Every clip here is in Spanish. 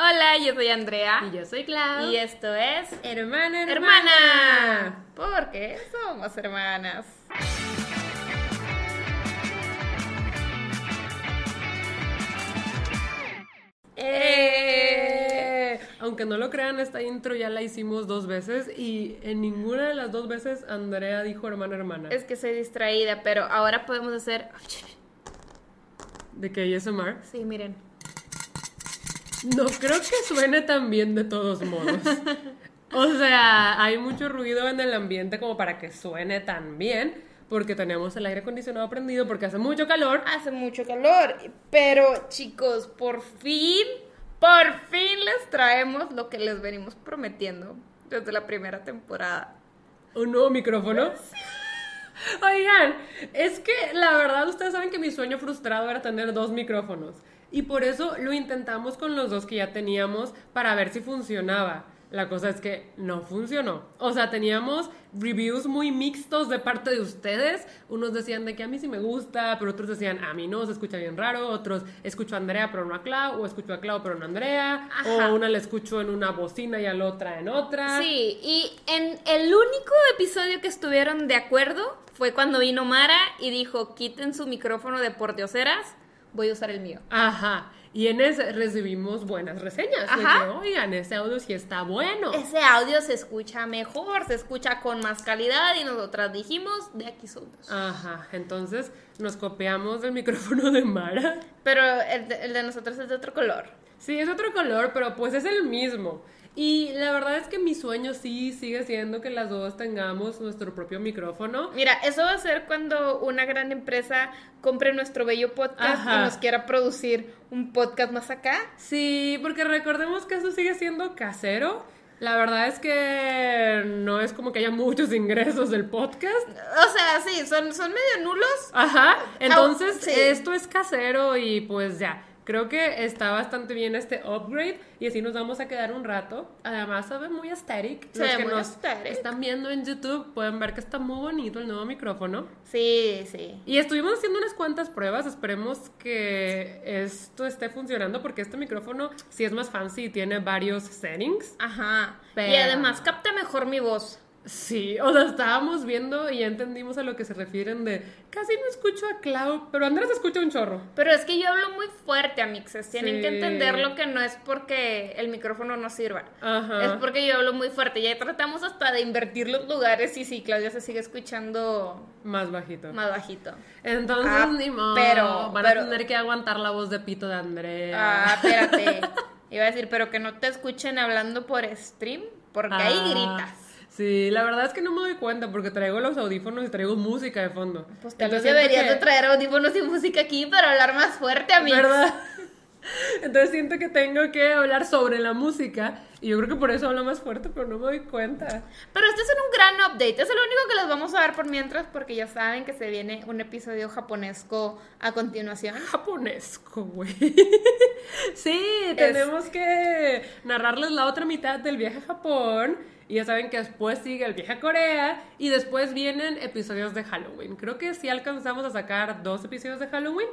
Hola, yo soy Andrea. Y yo soy Clau. Y esto es Hermana, hermana. Hermana. Porque somos hermanas. Eh. Aunque no lo crean, esta intro ya la hicimos dos veces y en ninguna de las dos veces Andrea dijo hermana, hermana. Es que soy distraída, pero ahora podemos hacer. ¿De qué ASMR? Sí, miren. No creo que suene tan bien de todos modos. O sea, hay mucho ruido en el ambiente como para que suene tan bien, porque tenemos el aire acondicionado prendido, porque hace mucho calor. Hace mucho calor, pero chicos, por fin, por fin les traemos lo que les venimos prometiendo desde la primera temporada. ¿Un nuevo micrófono? Oigan, es que la verdad ustedes saben que mi sueño frustrado era tener dos micrófonos. Y por eso lo intentamos con los dos que ya teníamos para ver si funcionaba. La cosa es que no funcionó. O sea, teníamos reviews muy mixtos de parte de ustedes. Unos decían de que a mí sí me gusta, pero otros decían a mí no, se escucha bien raro. Otros escucho a Andrea pero no a Clau, o escucho a Clau pero no a Andrea. Ajá. O una la escucho en una bocina y a la otra en otra. Sí, y en el único episodio que estuvieron de acuerdo fue cuando vino Mara y dijo, quiten su micrófono de pordioseras, voy a usar el mío. Ajá. Y en ese recibimos buenas reseñas. de Ajá. que, Oigan, ese audio sí está bueno. Ese audio se escucha mejor, se escucha con más calidad y nosotras dijimos, de aquí somos. Ajá. Entonces nos copiamos del micrófono de Mara. Pero el de, el de nosotros es de otro color. Sí, es otro color, pero pues es el mismo. Y la verdad es que mi sueño sí sigue siendo que las dos tengamos nuestro propio micrófono. Mira, eso va a ser cuando una gran empresa compre nuestro bello podcast Ajá. y nos quiera producir un podcast más acá. Sí, porque recordemos que eso sigue siendo casero. La verdad es que no es como que haya muchos ingresos del podcast. O sea, sí, son, son medio nulos. Ajá, entonces sí. esto es casero y pues ya, creo que está bastante bien este upgrade y así nos vamos a quedar un rato. Además se ve muy aesthetic. Se Los ve que muy nos aesthetic. están viendo en YouTube pueden ver que está muy bonito el nuevo micrófono. Sí, sí. Y estuvimos haciendo unas cuantas pruebas, esperemos que esto esté funcionando porque este micrófono sí es más fancy y tiene varios settings. Ajá. Y Pero- además capta mejor mi voz. Sí, o sea, estábamos viendo y ya entendimos a lo que se refieren de casi no escucho a Clau, pero Andrés escucha un chorro. Pero es que yo hablo muy fuerte, amixes. Tienen Sí. que entenderlo que no es porque el micrófono no sirva. Ajá. Es porque yo hablo muy fuerte. Ya tratamos hasta de invertir los lugares y sí, Claudia se sigue escuchando Más bajito. más bajito. Entonces, Ah, ni modo. pero- Van pero- a tener que aguantar la voz de pito de Andrea. Ah, espérate. Iba a decir, pero que no te escuchen hablando por stream, porque ahí Ah, gritas. Sí, la verdad es que no me doy cuenta porque traigo los audífonos y traigo música de fondo. Pues tal vez deberías que- de traer audífonos y música aquí para hablar más fuerte, amigos. ¿Verdad? Entonces siento que tengo que hablar sobre la música y yo creo que por eso hablo más fuerte, pero no me doy cuenta. Pero este es un gran update. Es el único que les vamos a dar por mientras, porque ya saben que se viene un episodio japonesco a continuación. Japonesco, güey. Sí, tenemos que narrarles la otra mitad del viaje a Japón. Y ya saben que después sigue el viaje a Corea. Y después vienen episodios de Halloween. Creo que sí alcanzamos a sacar dos episodios de Halloween.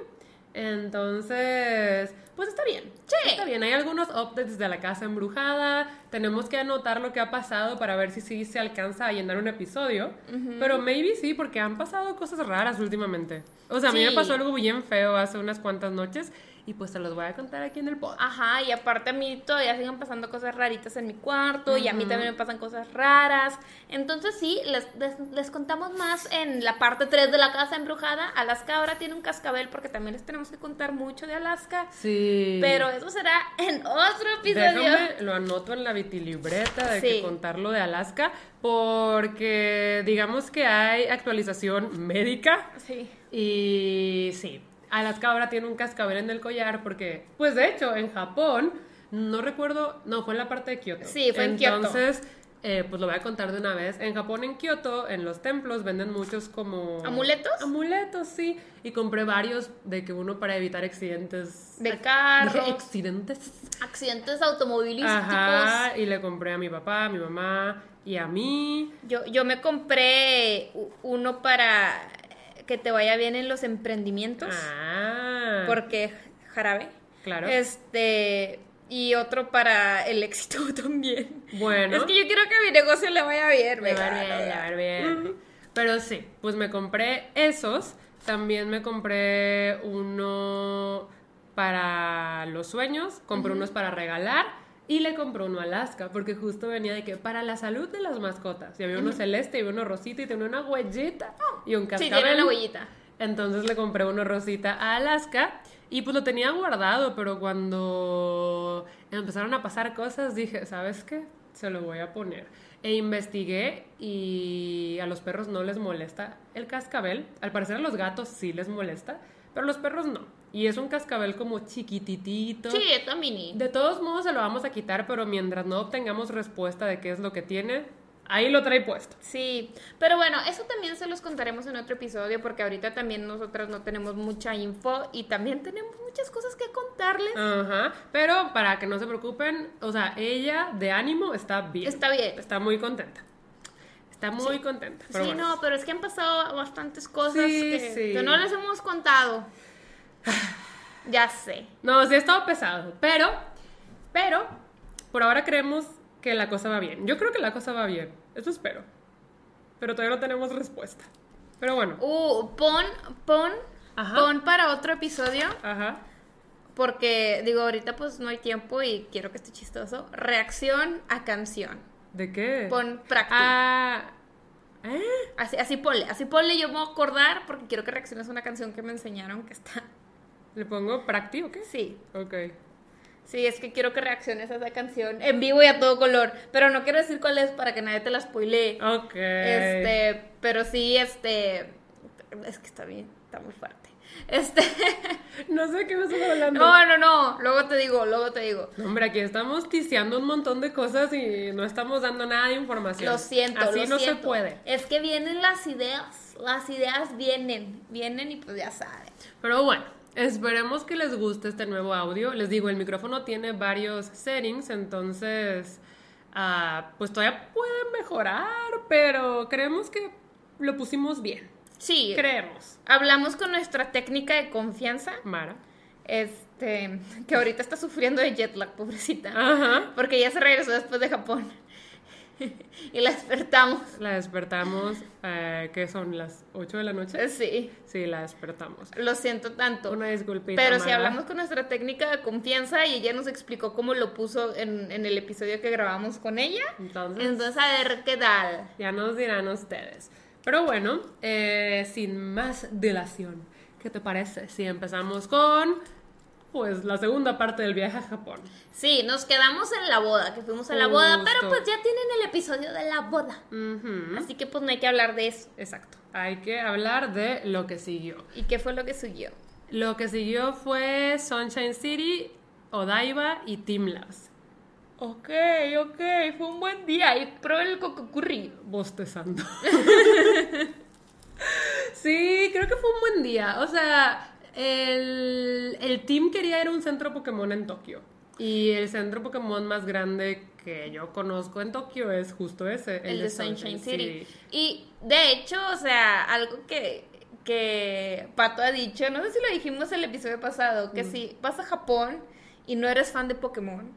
Entonces, pues está bien. Sí. Está bien. Hay algunos updates de la casa embrujada. Tenemos que anotar lo que ha pasado para ver si sí se alcanza a llenar un episodio. Pero maybe sí, porque han pasado cosas raras últimamente. O sea, a mí me pasó algo bien feo hace unas cuantas noches. Y pues se los voy a contar aquí en el pod. Ajá, y aparte a mí todavía siguen pasando cosas raritas en mi cuarto y a mí también me pasan cosas raras. Entonces sí, les, les, les contamos más en la parte 3 de la casa embrujada. Alaska ahora tiene un cascabel porque también les tenemos que contar mucho de Alaska. Sí. Pero eso será en otro episodio. Déjame, lo anoto en la vitilibreta de Sí. que contar lo de Alaska, porque digamos que hay actualización médica Sí. y sí, Alaska ahora tiene un cascabel en el collar porque, pues de hecho, en Japón, no recuerdo, no, fue en la parte de Kioto. Sí, fue en Kioto. Entonces, eh, pues lo voy a contar de una vez. En Japón, en Kioto, en los templos venden muchos como... ¿Amuletos? Amuletos, sí. Y compré varios de que uno para evitar accidentes... De Dije, carros, accidentes. accidentes automovilísticos. Ajá, y le compré a mi papá, a mi mamá y a mí. Yo, yo me compré uno para que te vaya bien en los emprendimientos. Ah. Porque jarabe. Claro. Este, y otro para el éxito también. Bueno. Es que yo quiero que mi negocio le vaya bien, Le va bien, le va bien. Pero sí, pues me compré esos. También me compré uno para los sueños, compré unos para regalar y le compré uno a Alaska porque justo venía de que para la salud de las mascotas. Y había uno celeste y había uno rosita y tenía una huellita y un Sí, cascabel. tiene una huellita. Entonces le compré uno rosita a Alaska y pues lo tenía guardado, pero cuando empezaron a pasar cosas dije, ¿sabes qué? Se lo voy a poner. E investigué y a los perros no les molesta el cascabel. Al parecer a los gatos sí les molesta, pero a los perros no. Y es un cascabel como chiquititito. Sí, está mini. De todos modos se lo vamos a quitar, pero mientras no obtengamos respuesta de qué es lo que tiene, ahí lo trae puesto. Sí, pero bueno, eso también se los contaremos en otro episodio porque ahorita también nosotras no tenemos mucha info y también tenemos muchas cosas que contarles. Ajá, pero para que no se preocupen, o sea, ella de ánimo está bien. Está bien. Está muy contenta. Está muy contenta. Pero sí, bueno. no, pero es que han pasado bastantes cosas Sí, que, sí. que no les hemos contado. ya sé. No, sí ha estado pesado, pero, pero, por ahora creemos que la cosa va bien. Yo creo que la cosa va bien, eso espero. Pero todavía no tenemos respuesta. Pero bueno, Uh, pon, pon, Ajá. pon para otro episodio ajá. porque digo, ahorita pues no hay tiempo y quiero que esté chistoso. Reacción a canción. ¿De qué? Pon práctica. Ah, ¿eh? Así, así ponle, así ponle, yo me voy a acordar porque quiero que reacciones a una canción que me enseñaron que está. ¿Le pongo practi o qué? Sí, Ok. sí, es que quiero que reacciones a esa canción en vivo y a todo color. Pero no quiero decir cuál es para que nadie te la spoilee. Ok. Este, pero sí, este. Es que está bien, está muy fuerte. Este. No sé qué me estás hablando. No, no, no. Luego te digo, luego te digo. No, hombre, aquí estamos ticiando un montón de cosas y no estamos dando nada de información. Lo siento, Así lo no siento. se puede. Es que vienen las ideas. Las ideas vienen. Vienen y pues ya saben. Pero bueno, esperemos que les guste este nuevo audio. Les digo, el micrófono tiene varios settings, entonces, ah, pues todavía puede mejorar, pero creemos que lo pusimos bien. Sí. Creemos. Hablamos con nuestra técnica de confianza. Mara. Este. Que ahorita está sufriendo de jet lag, pobrecita. Ajá. Porque ya se regresó después de Japón. y la despertamos. La despertamos, eh, que son las 8 de la noche. Sí. Sí, la despertamos. Lo siento tanto. Una disculpita. Pero si hablamos con nuestra técnica de confianza y ella nos explicó cómo lo puso en, en el episodio que grabamos con ella. Entonces, Entonces, a ver qué tal. ya nos dirán ustedes. Pero bueno, eh, sin más dilación, ¿qué te parece si empezamos con, pues, la segunda parte del viaje a Japón? Sí, nos quedamos en la boda, que fuimos a la boda, pero pues ya tienen el episodio de la boda. Así que pues no hay que hablar de eso. Exacto. Hay que hablar de lo que siguió. ¿Y qué fue lo que siguió? Lo que siguió fue Sunshine City, Odaiba y Team Labs. Ok, ok, fue un buen día y probé el cococurri. bostezando. sí, creo que fue un buen día. O sea, el, el team quería ir a un centro Pokémon en Tokio. Y el centro Pokémon más grande que yo conozco en Tokio es justo ese, el de Sunshine City. Y de hecho, o sea, algo que, que Pato ha dicho, no sé si lo dijimos el episodio pasado, que si vas a Japón y no eres fan de Pokémon,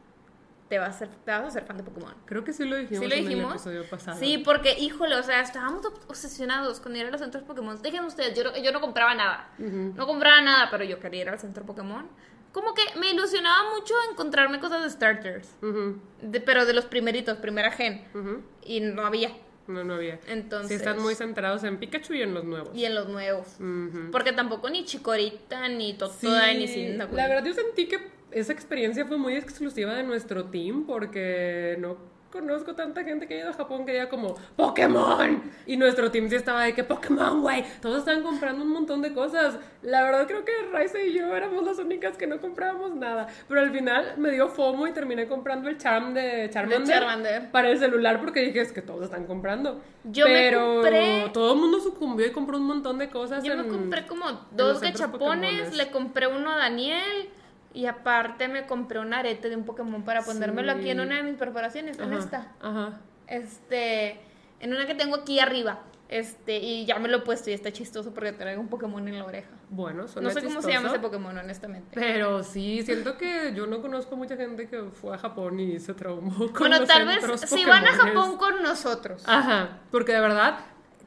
te vas a ser, te vas a ser fan de Pokémon. Creo que sí lo dijimos, ¿Sí lo en el dijimos? episodio pasado. Sí, porque, híjole, o sea, estábamos ob- obsesionados con ir a los centros Pokémon. Déjenme ustedes, yo, no- yo no compraba nada. Ujú. No compraba nada, pero yo quería ir al centro Pokémon. Como que me ilusionaba mucho encontrarme cosas de starters. Ujú, De- pero de los primeritos, primera gen. ujú. Y no había. No, no había. Entonces. Sí están muy centrados en Pikachu y en los nuevos. Y en los nuevos. Ujú. Porque tampoco ni Chikorita, ni Totoda, Sí, ni Cyndaquil. La verdad yo sentí que esa experiencia fue muy exclusiva de nuestro team porque no conozco tanta gente que ha ido a Japón que diga como Pokémon y nuestro team sí estaba de que Pokémon, güey, todos estaban comprando un montón de cosas. La verdad creo que Raisa y yo éramos las únicas que no comprábamos nada, pero al final me dio FOMO y terminé comprando el Charm de Charmander, De Charmander. para el celular porque dije es que todos están comprando. Yo me compré- todo el mundo sucumbió y compró un montón de cosas. Yo me en- compré como dos gachapones, le compré uno a Daniel y aparte me compré un arete de un Pokémon para ponérmelo aquí en una de mis perforaciones, en Ajá, esta. Ajá. Este, en una que tengo aquí arriba. Este, y ya me lo he puesto y está chistoso porque traigo un Pokémon en la oreja. Bueno, No suena sé cómo se llama ese Pokémon, honestamente. Pero sí, siento que yo no conozco mucha gente que fue a Japón y se traumó con Bueno, los tal vez si van a. Japón con nosotros. Ajá, porque de verdad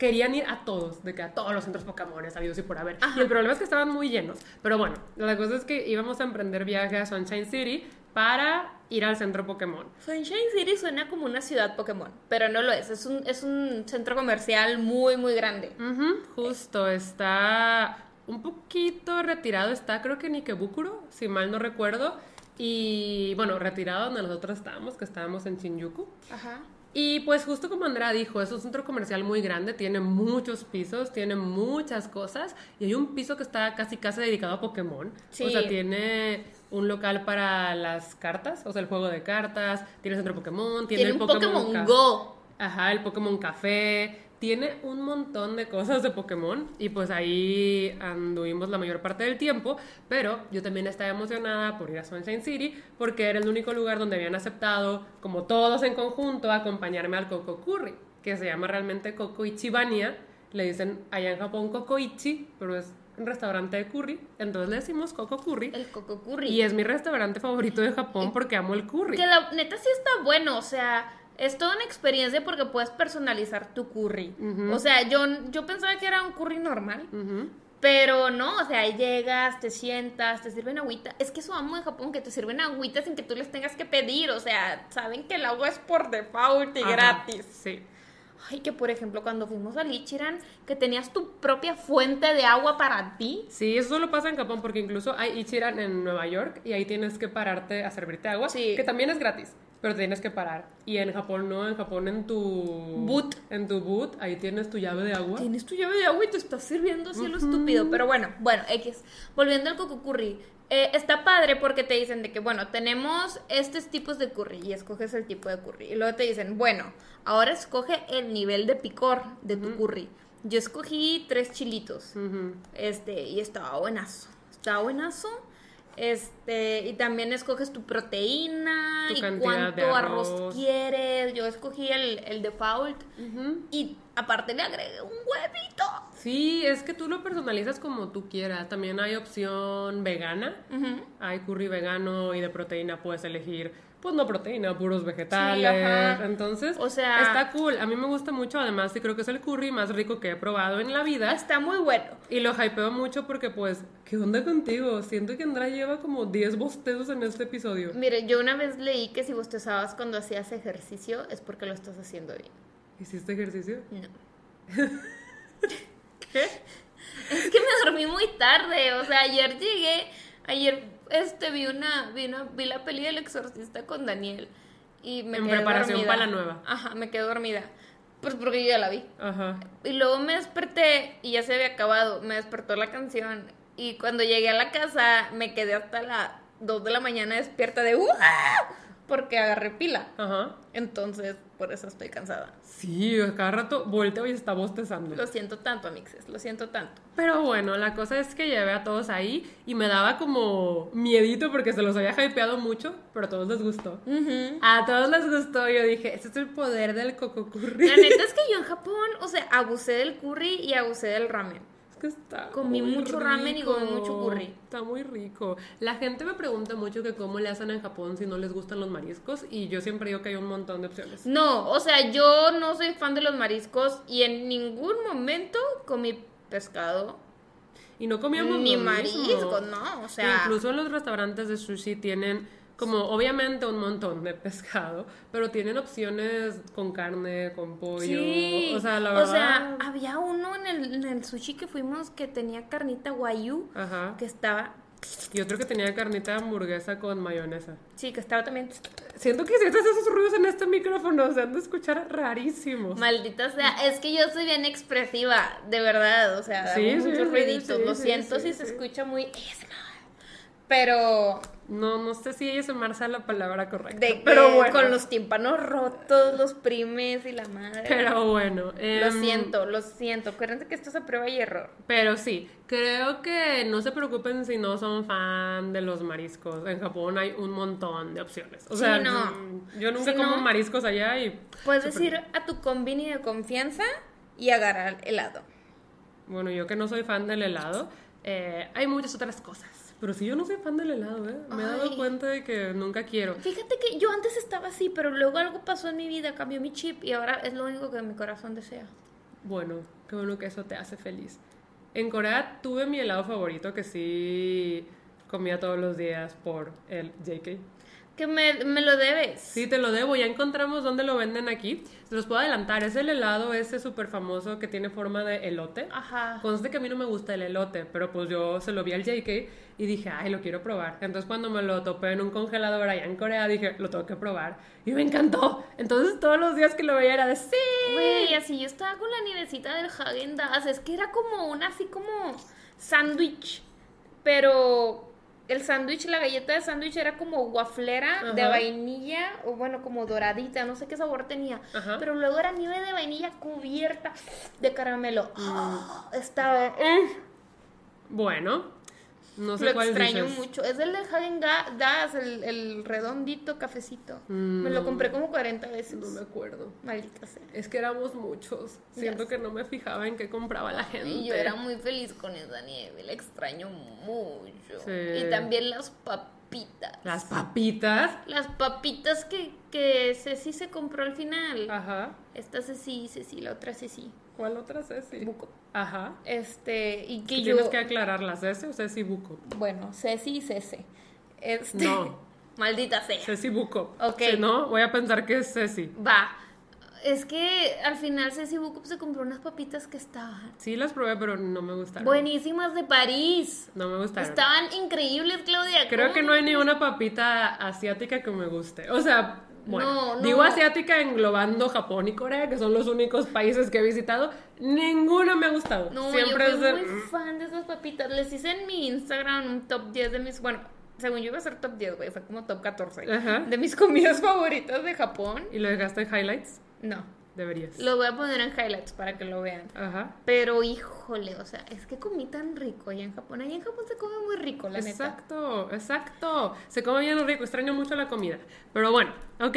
querían ir a todos, de que a todos los centros Pokémon habidos y por haber. Ajá. Y el problema es que estaban muy llenos. Pero bueno, la cosa es que íbamos a emprender viaje a Sunshine City para ir al centro Pokémon. Sunshine City suena como una ciudad Pokémon, pero no lo es. Es un, es un centro comercial muy, muy grande. Justo, está un poquito retirado, está creo que en Ikebukuro, si mal no recuerdo. Y bueno, retirado donde nosotros estábamos, que estábamos en Shinjuku. Ajá. Y pues justo como Andrea dijo, es un centro comercial muy grande, tiene muchos pisos, tiene muchas cosas y hay un piso que está casi casi dedicado a Pokémon. Sí. O sea, tiene un local para las cartas, o sea, el juego de cartas, tiene el centro Pokémon, tiene, Tiene el un Pokémon Ca- Go. Ajá, el Pokémon Café. Tiene un montón de cosas de Pokémon y pues ahí anduvimos la mayor parte del tiempo, pero yo también estaba emocionada por ir a Sunshine City porque era el único lugar donde habían aceptado, como todos en conjunto, acompañarme al Coco Curry, que se llama realmente Coco Ichibania. Le dicen allá en Japón Coco Ichi, pero es un restaurante de curry, entonces le decimos Coco Curry. El Coco Curry. Y es mi restaurante favorito de Japón porque amo el curry. Que la neta sí está bueno, o sea, es toda una experiencia porque puedes personalizar tu curry. O sea, yo, yo pensaba que era un curry normal, pero no, o sea, ahí llegas, te sientas, te sirven agüita. Es que eso amo en Japón, que te sirven agüita sin que tú les tengas que pedir, o sea, saben que el agua es por default y Ajá, gratis. Sí. Ay, que por ejemplo, cuando fuimos al Ichiran, que tenías tu propia fuente de agua para ti. Sí, eso solo pasa en Japón porque incluso hay Ichiran en Nueva York y ahí tienes que pararte a servirte agua, Sí. que también es gratis, pero tienes que parar. Y en Japón no, en Japón en tu Boot. en tu boot, ahí tienes tu llave de agua. Tienes tu llave de agua y te estás sirviendo así a lo estúpido. Pero bueno, bueno, X. Volviendo al coco curry. eh, está padre porque te dicen de que, bueno, tenemos estos tipos de curry y escoges el tipo de curry. Y luego te dicen, bueno, ahora escoge el nivel de picor de tu curry. Yo escogí tres chilitos. Este, y estaba buenazo. Estaba buenazo. Este, y también escoges tu proteína Tu y cuánto arroz. arroz. quieres. Yo escogí el, el default. Y aparte le agregué un huevito. Sí, es que tú lo personalizas como tú quieras. También hay opción vegana. Hay curry vegano y de proteína puedes elegir, pues no proteína, puros vegetales. ajá. Entonces, O sea- está cool. A mí me gusta mucho, además, y creo que es el curry más rico que he probado en la vida. Está muy bueno. Y lo hypeo mucho porque, pues, ¿qué onda contigo? Siento que Andrea lleva como 10 bostezos en este episodio. Mire, yo una vez leí que si bostezabas cuando hacías ejercicio es porque lo estás haciendo bien. ¿Hiciste ejercicio? No. ¿Qué? Es que me dormí muy tarde, o sea, ayer llegué, ayer este vi una vi una vi la peli del exorcista con Daniel y me En quedé preparación dormida. para la nueva. Ajá, me quedé dormida. Pues porque yo ya la vi. Ajá. Y luego me desperté y ya se había acabado, me despertó la canción y cuando llegué a la casa me quedé hasta las 2 de la mañana despierta de ¡Uah! Porque agarré pila. Ajá. Entonces, por eso estoy cansada. Sí, cada rato volteo y está bostezando. Lo siento tanto, amixes, lo siento tanto. Pero bueno, la cosa es que llevé a todos ahí y me daba como miedito porque se los había hypeado mucho, pero a todos les gustó. A todos les gustó. Yo dije, este es el poder del coco curry. La neta es que yo en Japón, o sea, abusé del curry y abusé del ramen. Es que está Comí muy mucho ramen y comí mucho curry. Está muy rico. La gente me pregunta mucho que cómo le hacen en Japón si no les gustan los mariscos y yo siempre digo que hay un montón de opciones. No, o sea, yo no soy fan de los mariscos y en ningún momento comí pescado Y no comíamos ni mariscos, no, o sea, Incluso en los restaurantes de sushi tienen como obviamente un montón de pescado, pero tienen opciones con carne, con pollo. sí, O sea, la verdad. o sea, había uno en el, en el sushi que fuimos que tenía carnita guayu, Ajá. que estaba, Y otro que tenía carnita hamburguesa con mayonesa. sí, que estaba también, Siento que si haces esos ruidos en este micrófono se han de escuchar rarísimos. maldita sea, es que yo soy bien expresiva, de verdad, o sea, Sí, muchos sí, ruiditos, lo siento si se escucha muy pero No, no sé si ella se marza la palabra correcta. de pero que bueno. con los tímpanos rotos, los primes y la madre. Pero bueno. Lo em, siento, lo siento. Acuérdense que esto es a prueba y error. Pero sí, creo que no se preocupen si no son fan de los mariscos. En Japón hay un montón de opciones. O Sí, sea, no. yo nunca Sí, como no. mariscos allá y... Puedes ir a tu combini de confianza y agarrar helado. Bueno, yo que no soy fan del helado, eh, hay muchas otras cosas. Pero si yo no soy fan del helado, ¿eh? Me he dado Ay. cuenta de que nunca quiero. Fíjate que yo antes estaba así, pero luego algo pasó en mi vida, cambió mi chip y ahora es lo único que mi corazón desea. Bueno, qué bueno que eso te hace feliz. En Corea tuve mi helado favorito que sí comía todos los días por el JK. Que me, me lo debes. Sí, te lo debo. Ya encontramos dónde lo venden aquí. Se los puedo adelantar. Es el helado ese súper famoso que tiene forma de elote. Ajá. Conste que a mí no me gusta el elote, pero pues yo se lo vi al JK y dije, ay, lo quiero probar. Entonces cuando me lo topé en un congelador allá en Corea, dije, lo tengo que probar. Y me encantó. Entonces todos los días que lo veía era de, sí. Güey, así yo estaba con la nievecita del Hagen Dazs. Es que era como una así como sándwich. Pero el sándwich, la galleta de sándwich era como guaflera de vainilla. O bueno, como doradita. No sé qué sabor tenía. Ajá. Pero luego era nieve de vainilla cubierta de caramelo. Mm. Estaba. mm, Bueno, no sé lo cuál extraño dices. mucho. Es el de Hagen Dazs, el, el redondito cafecito. Me lo Mm. compré como 40 veces. No me acuerdo. Maldita sea. Es que éramos muchos. Siento que no me fijaba en qué compraba la gente. Y yo era muy feliz con esa nieve, la extraño mucho. Sí. Y también las papitas. Las papitas. Las papitas que, que Ceci se compró al final. Ajá. Esta Ceci, Ceci, la otra Ceci. ¿Cuál otra Ceci? Buco. Ajá. Este, y que yo... Tienes que aclarar las Ceci o Ceci Buco. Bueno, Ceci y Cece. Este... No. Maldita sea. Ceci Buco. Ok. Si no, voy a pensar que es Ceci. Va. Es que al final Ceci Buco se compró unas papitas que estaban Sí las probé, pero no me gustaron. buenísimas de París. No me gustaron. Estaban increíbles, Claudia. Creo ¿Cómo que no hay ni una papita asiática que me guste. O sea, bueno, No, no. digo asiática englobando Japón y Corea, que son los únicos países que he visitado. Ninguna me ha gustado. No, Siempre yo fui de... muy fan de esas papitas. Les hice en mi Instagram un top 10 de mis. Bueno, según yo iba a ser top 10, güey. Fue como top 14. Ajá. De mis comidas favoritas de Japón. ¿Y lo dejaste en highlights? No. Deberías. Lo voy a poner en highlights para que lo vean. Ajá. Pero híjole, o sea, es que comí tan rico allá en Japón. Allá en Japón se come muy rico, la neta. Exacto, exacto. Se come bien rico, extraño mucho la comida. Pero bueno, ok.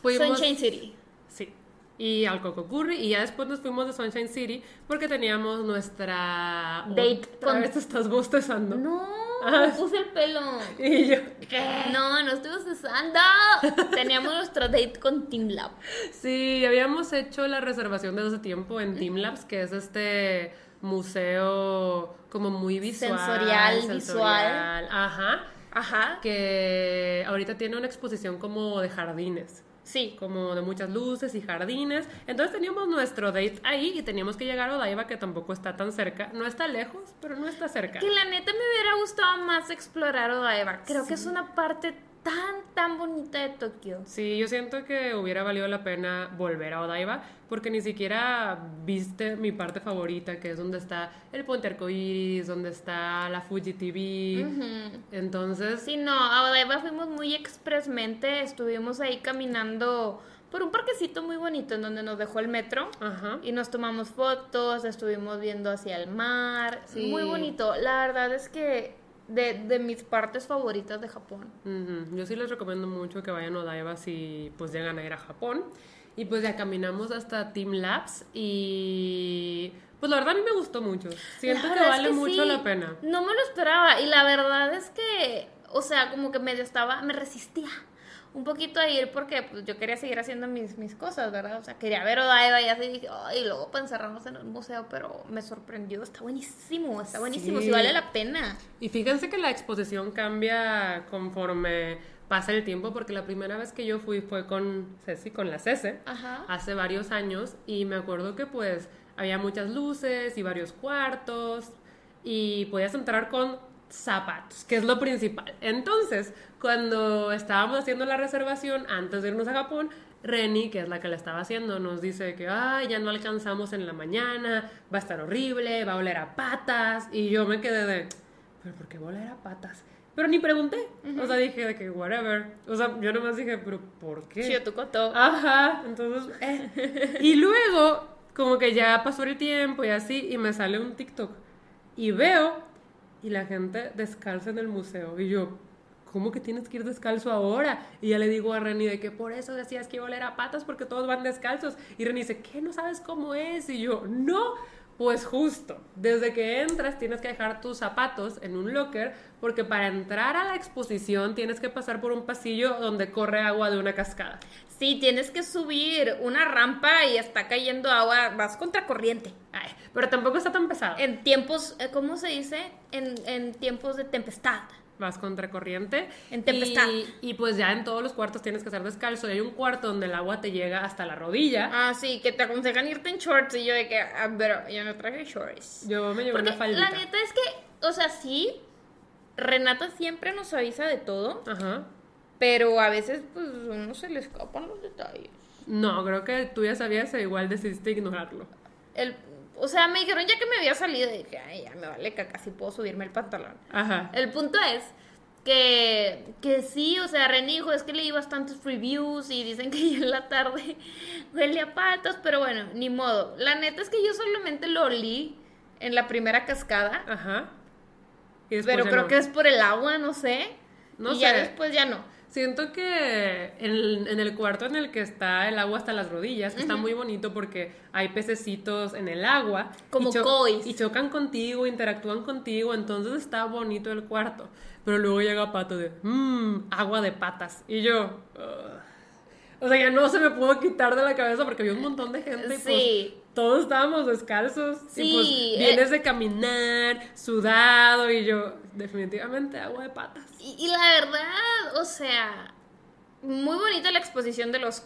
Fuimos... Sunshine City. Sí. Y al Coco Curry. Y ya después nos fuimos de Sunshine City porque teníamos nuestra... Date Otra con- vez te estás bostezando. No, Ah. me puse el pelo. Y yo... No, no estuve cesando. Teníamos nuestro date con Team Lab. Sí, habíamos hecho la reservación desde hace tiempo en Team Labs, que es este museo como muy visual. Sensorial, sensorial. Ajá. Ajá. Que ahorita tiene una exposición como de jardines. Sí. como de muchas luces y jardines. Entonces teníamos nuestro date ahí y teníamos que llegar a Odaiba, que tampoco está tan cerca. No está lejos, pero no está cerca. Que la neta me hubiera gustado más explorar Odaiba. Creo que es una parte tan, tan bonita de Tokio. Sí, yo siento que hubiera valido la pena volver a Odaiba, porque ni siquiera viste mi parte favorita, que es donde está el puente arcoíris, donde está la Fuji TV. Entonces, Sí, no, a Odaiba fuimos muy expresmente. Estuvimos ahí caminando por un parquecito muy bonito en donde nos dejó el metro. ajá. Y nos tomamos fotos, estuvimos viendo hacia el mar. Sí. Muy bonito. La verdad es que de, de mis partes favoritas de Japón. Yo sí les recomiendo mucho que vayan a Odaiba si pues llegan a ir a Japón. Y pues ya caminamos hasta Team Labs y pues la verdad a mí me gustó mucho. Siento que es vale mucho sí, la pena. No me lo esperaba y la verdad es que, o sea, como que medio estaba, me resistía un poquito a ir porque pues, yo quería seguir haciendo mis, mis cosas, ¿verdad? O sea, quería ver Odaiba y así dije, ay, y luego para encerrarnos en el museo, pero me sorprendió, está buenísimo, está buenísimo, sí, Sí. vale la pena. Y fíjense que la exposición cambia conforme pasa el tiempo, porque la primera vez que yo fui fue con Ceci, con la Cece, Ajá. hace varios años, y me acuerdo que pues había muchas luces y varios cuartos, y podías entrar con zapatos, que es lo principal. Entonces, cuando estábamos haciendo la reservación antes de irnos a Japón, Reni, que es la que la estaba haciendo, nos dice que Ay, ya no alcanzamos en la mañana, va a estar horrible, va a oler a patas, y yo me quedé de, pero ¿por qué va a oler a patas? Pero ni pregunté, o sea, dije de que whatever, o sea, yo nomás dije, pero ¿por qué? Sí, tu coto. Ajá, entonces, eh. y luego, como que ya pasó el tiempo y así, y me sale un TikTok, y veo, y la gente descalza en el museo, y yo, ¿cómo que tienes que ir descalzo ahora? Y ya le digo a Reni de que por eso decías que iba a oler a patas porque todos van descalzos. Y Reni dice, ¿qué? ¿No sabes cómo es? Y yo, no. Pues justo, desde que entras tienes que dejar tus zapatos en un locker porque para entrar a la exposición tienes que pasar por un pasillo donde corre agua de una cascada. Sí, tienes que subir una rampa y está cayendo agua, vas contra corriente. Ay, pero tampoco está tan pesado. En tiempos, eh, ¿cómo se dice? En, en tiempos de tempestad. Vas contra corriente. En tempestad. Y, y pues ya en todos los cuartos tienes que estar descalzo. Y hay un cuarto donde el agua te llega hasta la rodilla. Ah, sí, que te aconsejan irte en shorts y yo de que, ah, pero yo no traje shorts. Yo me llevé Porque una faldita. la neta es que, o sea, sí, Renata siempre nos avisa de todo, Ajá. pero a veces pues uno se le escapan los detalles. No, creo que tú ya sabías e igual decidiste ignorarlo. El, o sea, me dijeron ya que me había salido y dije, ay, ya me vale caca si puedo subirme el pantalón. Ajá. El punto es que, que sí, o sea, René dijo, es que leí bastantes reviews y dicen que ya en la tarde huele a patas, pero bueno, ni modo. La neta es que yo solamente lo olí en la primera cascada, Ajá. Y pero creo no. que es por el agua, no sé. No y ya después ya no. Siento que en, en el cuarto en el que está el agua hasta las rodillas, está muy bonito porque hay pececitos en el agua. Como y kois. Y chocan contigo, interactúan contigo, entonces está bonito el cuarto. Pero luego llega Pato de, mmm, agua de patas. Y yo, o sea, ya no se me pudo quitar de la cabeza porque había un montón de gente y Sí. Todos estábamos descalzos. Sí, Y pues eh. vienes de caminar, sudado, y yo, definitivamente agua de patas. Y, y la verdad, o sea, muy bonita la exposición de los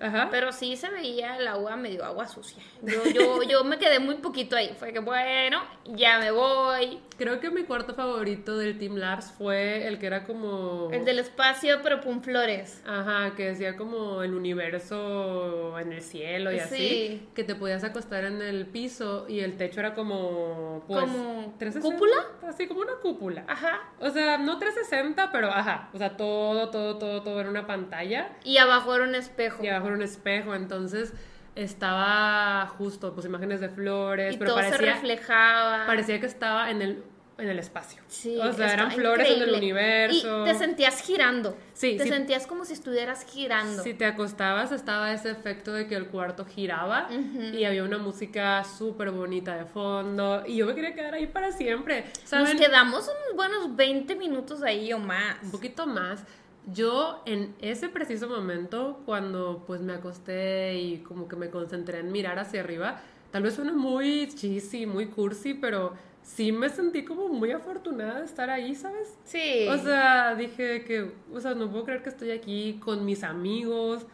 Ajá. pero sí se veía el agua medio agua sucia. Yo, yo, yo me quedé muy poquito ahí. Fue que, bueno, ya me voy. Creo que mi cuarto favorito del Team Labs fue el que era como... El del espacio, pero con flores. Ajá, que decía como el universo en el cielo y así. Sí. Que te podías acostar en el piso y el techo era como... Pues, ¿Como 360, cúpula? Así como una cúpula. Ajá. O sea, no 360, pero ajá. O sea, todo, todo, todo, todo era una pantalla. Y abajo era un espejo. Y abajo era un espejo, entonces estaba justo, pues imágenes de flores, y pero todo se parecía, reflejaba. parecía que estaba en el, en el espacio. Sí, o sea, eran flores en el increíble. universo. Y te sentías girando. Sí, Te sí. sentías como si estuvieras girando. Si te acostabas estaba ese efecto de que el cuarto giraba y había una música súper bonita de fondo y yo me quería quedar ahí para siempre. Nos ¿Saben? quedamos unos buenos 20 minutos ahí o más. un poquito más. Yo en ese preciso momento, cuando pues me acosté y como que me concentré en mirar hacia arriba, tal vez suena muy cheesy, muy cursi, pero sí me sentí como muy afortunada de estar ahí, ¿sabes? Sí. O sea, dije que, o sea, no puedo creer que estoy aquí con mis amigos,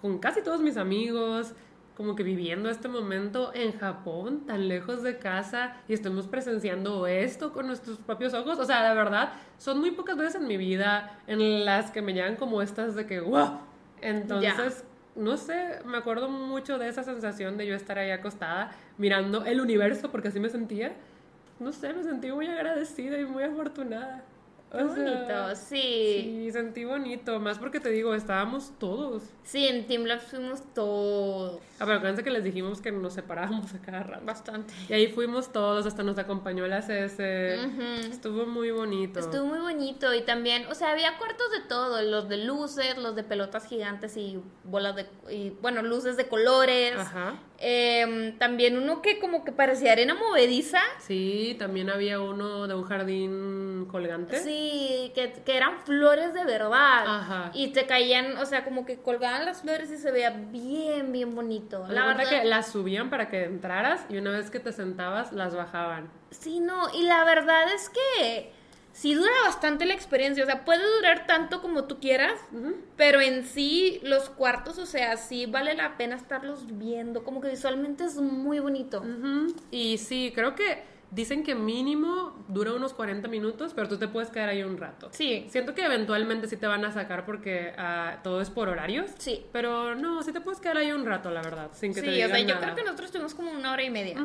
con casi todos mis amigos, como que viviendo este momento en Japón, tan lejos de casa, y estemos presenciando esto con nuestros propios ojos. O sea, de verdad, son muy pocas veces en mi vida en las que me llegan como estas de que, wow. Entonces, no sé, me acuerdo mucho de esa sensación de yo estar ahí acostada, mirando el universo, porque así me sentía. No sé, me sentí muy agradecida y muy afortunada. Qué sea, bonito, sí. Sí, sentí bonito, más porque te digo, estábamos todos. Sí, en Team Labs fuimos todos. Ah, pero acuérdense que les dijimos que nos separábamos a cada rato. Bastante. Y ahí fuimos todos, hasta nos acompañó la CS. Estuvo muy bonito. Estuvo muy bonito y también, o sea, había cuartos de todo, los de luces, los de pelotas gigantes y bolas de, y, bueno, luces de colores. Ajá. Em, también uno que como que parecía arena movediza. Sí, también había uno de un jardín colgante. Sí, que, que eran flores de verdad. Ajá. Y te caían, o sea, como que colgaban las flores y se veía bien, bien bonito. La cuenta verdad. que las subían para que entraras y una vez que te sentabas, las bajaban. Sí, no, y la verdad es que sí dura bastante la experiencia, o sea, puede durar tanto como tú quieras, pero en sí los cuartos, o sea, sí vale la pena estarlos viendo, como que visualmente es muy bonito. Y sí, creo que dicen que mínimo dura unos 40 minutos, pero tú te puedes quedar ahí un rato. Sí, Siento que eventualmente sí te van a sacar porque ah, todo es por horarios. sí. Pero no, sí te puedes quedar ahí un rato, la verdad, sin que Sí, te o digan sea, yo creo que nosotros tuvimos como una hora y media.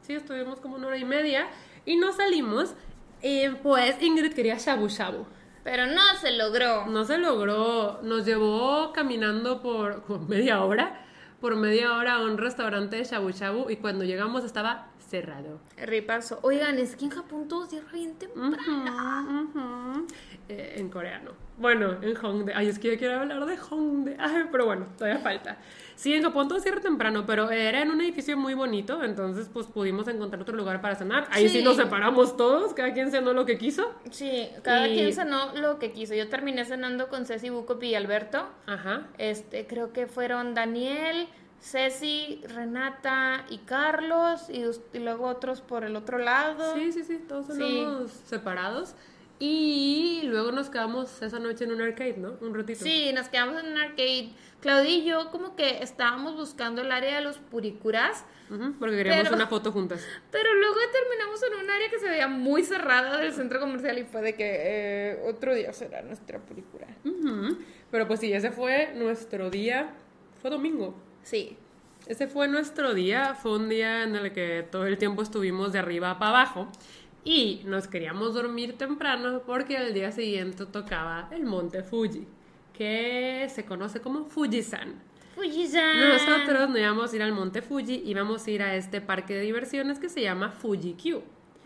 Sí, estuvimos como una hora y media y nos salimos. Y pues Ingrid quería shabu shabu. Pero no se logró. No se logró. Nos llevó caminando por como media hora por media hora a un restaurante de shabu shabu y cuando llegamos estaba cerrado. Ripazo. Oigan, es que en Japón todos cierran bien temprano. Eh, en coreano. Bueno, en Hongdae. Ay, es que yo quiero hablar de Hongdae. Ay, pero bueno, todavía falta. Sí, en Japón todo cierra temprano, pero era en un edificio muy bonito, entonces pues pudimos encontrar otro lugar para cenar. Ahí sí, Sí. nos separamos todos, cada quien cenó lo que quiso. Sí, cada Y- quien cenó lo que quiso. Yo terminé cenando con Ceci, Bucopi y Alberto. Ajá. Este, creo que fueron Daniel, Ceci, Renata y Carlos y, y luego otros por el otro lado. Sí, sí, sí, todos Sí. cenamos separados. Y luego nos quedamos esa noche en un arcade, ¿no? Un ratito. Sí, nos quedamos en un arcade. Claudia y yo como que estábamos buscando el área de los puricuras, Ujú, porque queríamos Pero- una foto juntas. pero luego terminamos en un área que se veía muy cerrada del centro comercial y fue de que eh, otro día será nuestra puricura. Ujú. Pero pues sí, ese fue nuestro día. Fue domingo. Sí. Ese fue nuestro día, fue un día en el que todo el tiempo estuvimos de arriba para abajo y nos queríamos dormir temprano porque al día siguiente tocaba el monte Fuji, que se conoce como Fujisan. Fujisan. Nosotros no íbamos a ir al monte Fuji, íbamos a ir a este parque de diversiones que se llama Fuji Q.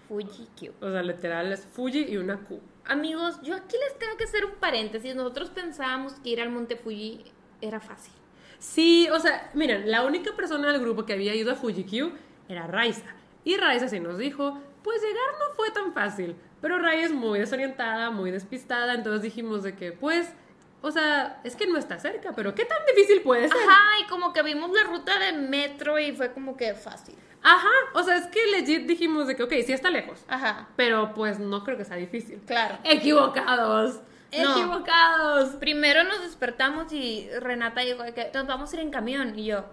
Fuji Q. O sea, literal es Fuji y una Q. Amigos, yo aquí les tengo que hacer un paréntesis. Nosotros pensábamos que ir al Monte Fuji era fácil. Sí, o sea, miren, la única persona del grupo que había ido a Fuji Q era Raiza. Y Raiza sí nos dijo, pues llegar no fue tan fácil. Pero Rai es muy desorientada, muy despistada, entonces dijimos de que, pues, o sea, es que no está cerca, pero ¿qué tan difícil puede ser? Ajá, y como que vimos la ruta de metro y fue como que fácil. Ajá, o sea, es que legit dijimos de que, ok, sí está lejos, Ajá, pero pues no creo que sea difícil. claro. Equivocados, No. equivocados. Primero nos despertamos y Renata dijo de que nos vamos a ir en camión. Y yo,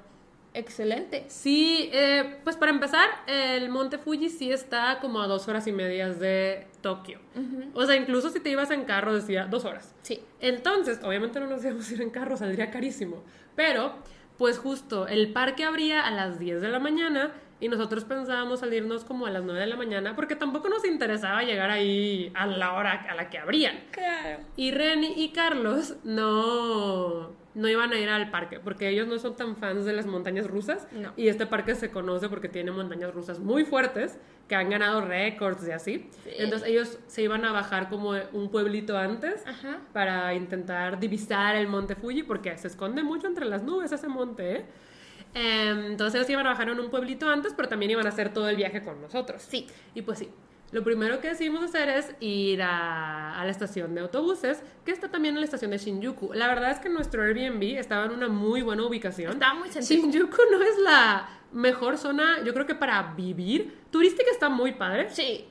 excelente. Sí, eh, pues para empezar, el monte Fuji sí está como a dos horas y medias de Tokio. O sea, incluso si te ibas en carro decía dos horas. Sí. Entonces, obviamente no nos íbamos a ir en carro, saldría carísimo. Pero, pues justo, el parque abría a las 10 de la mañana y nosotros pensábamos salirnos como a las 9 de la mañana porque tampoco nos interesaba llegar ahí a la hora a la que abrían. Claro. Y Reni y Carlos no, no iban a ir al parque porque ellos no son tan fans de las montañas rusas. No. Y este parque se conoce porque tiene montañas rusas muy fuertes que han ganado récords y así. Sí. Entonces ellos se iban a bajar como un pueblito antes Ajá. para intentar divisar el monte Fuji porque se esconde mucho entre las nubes ese monte, ¿eh? Em, Entonces ellos iban a bajar en un pueblito antes, pero también iban a hacer todo el viaje con nosotros. Sí. Y pues sí, lo primero que decidimos hacer es ir a, a la estación de autobuses, que está también en la estación de Shinjuku. La verdad es que nuestro Airbnb estaba en una muy buena ubicación. Estaba muy céntrico. Shinjuku no es la mejor zona, yo creo que para vivir. Turística está muy padre, Sí.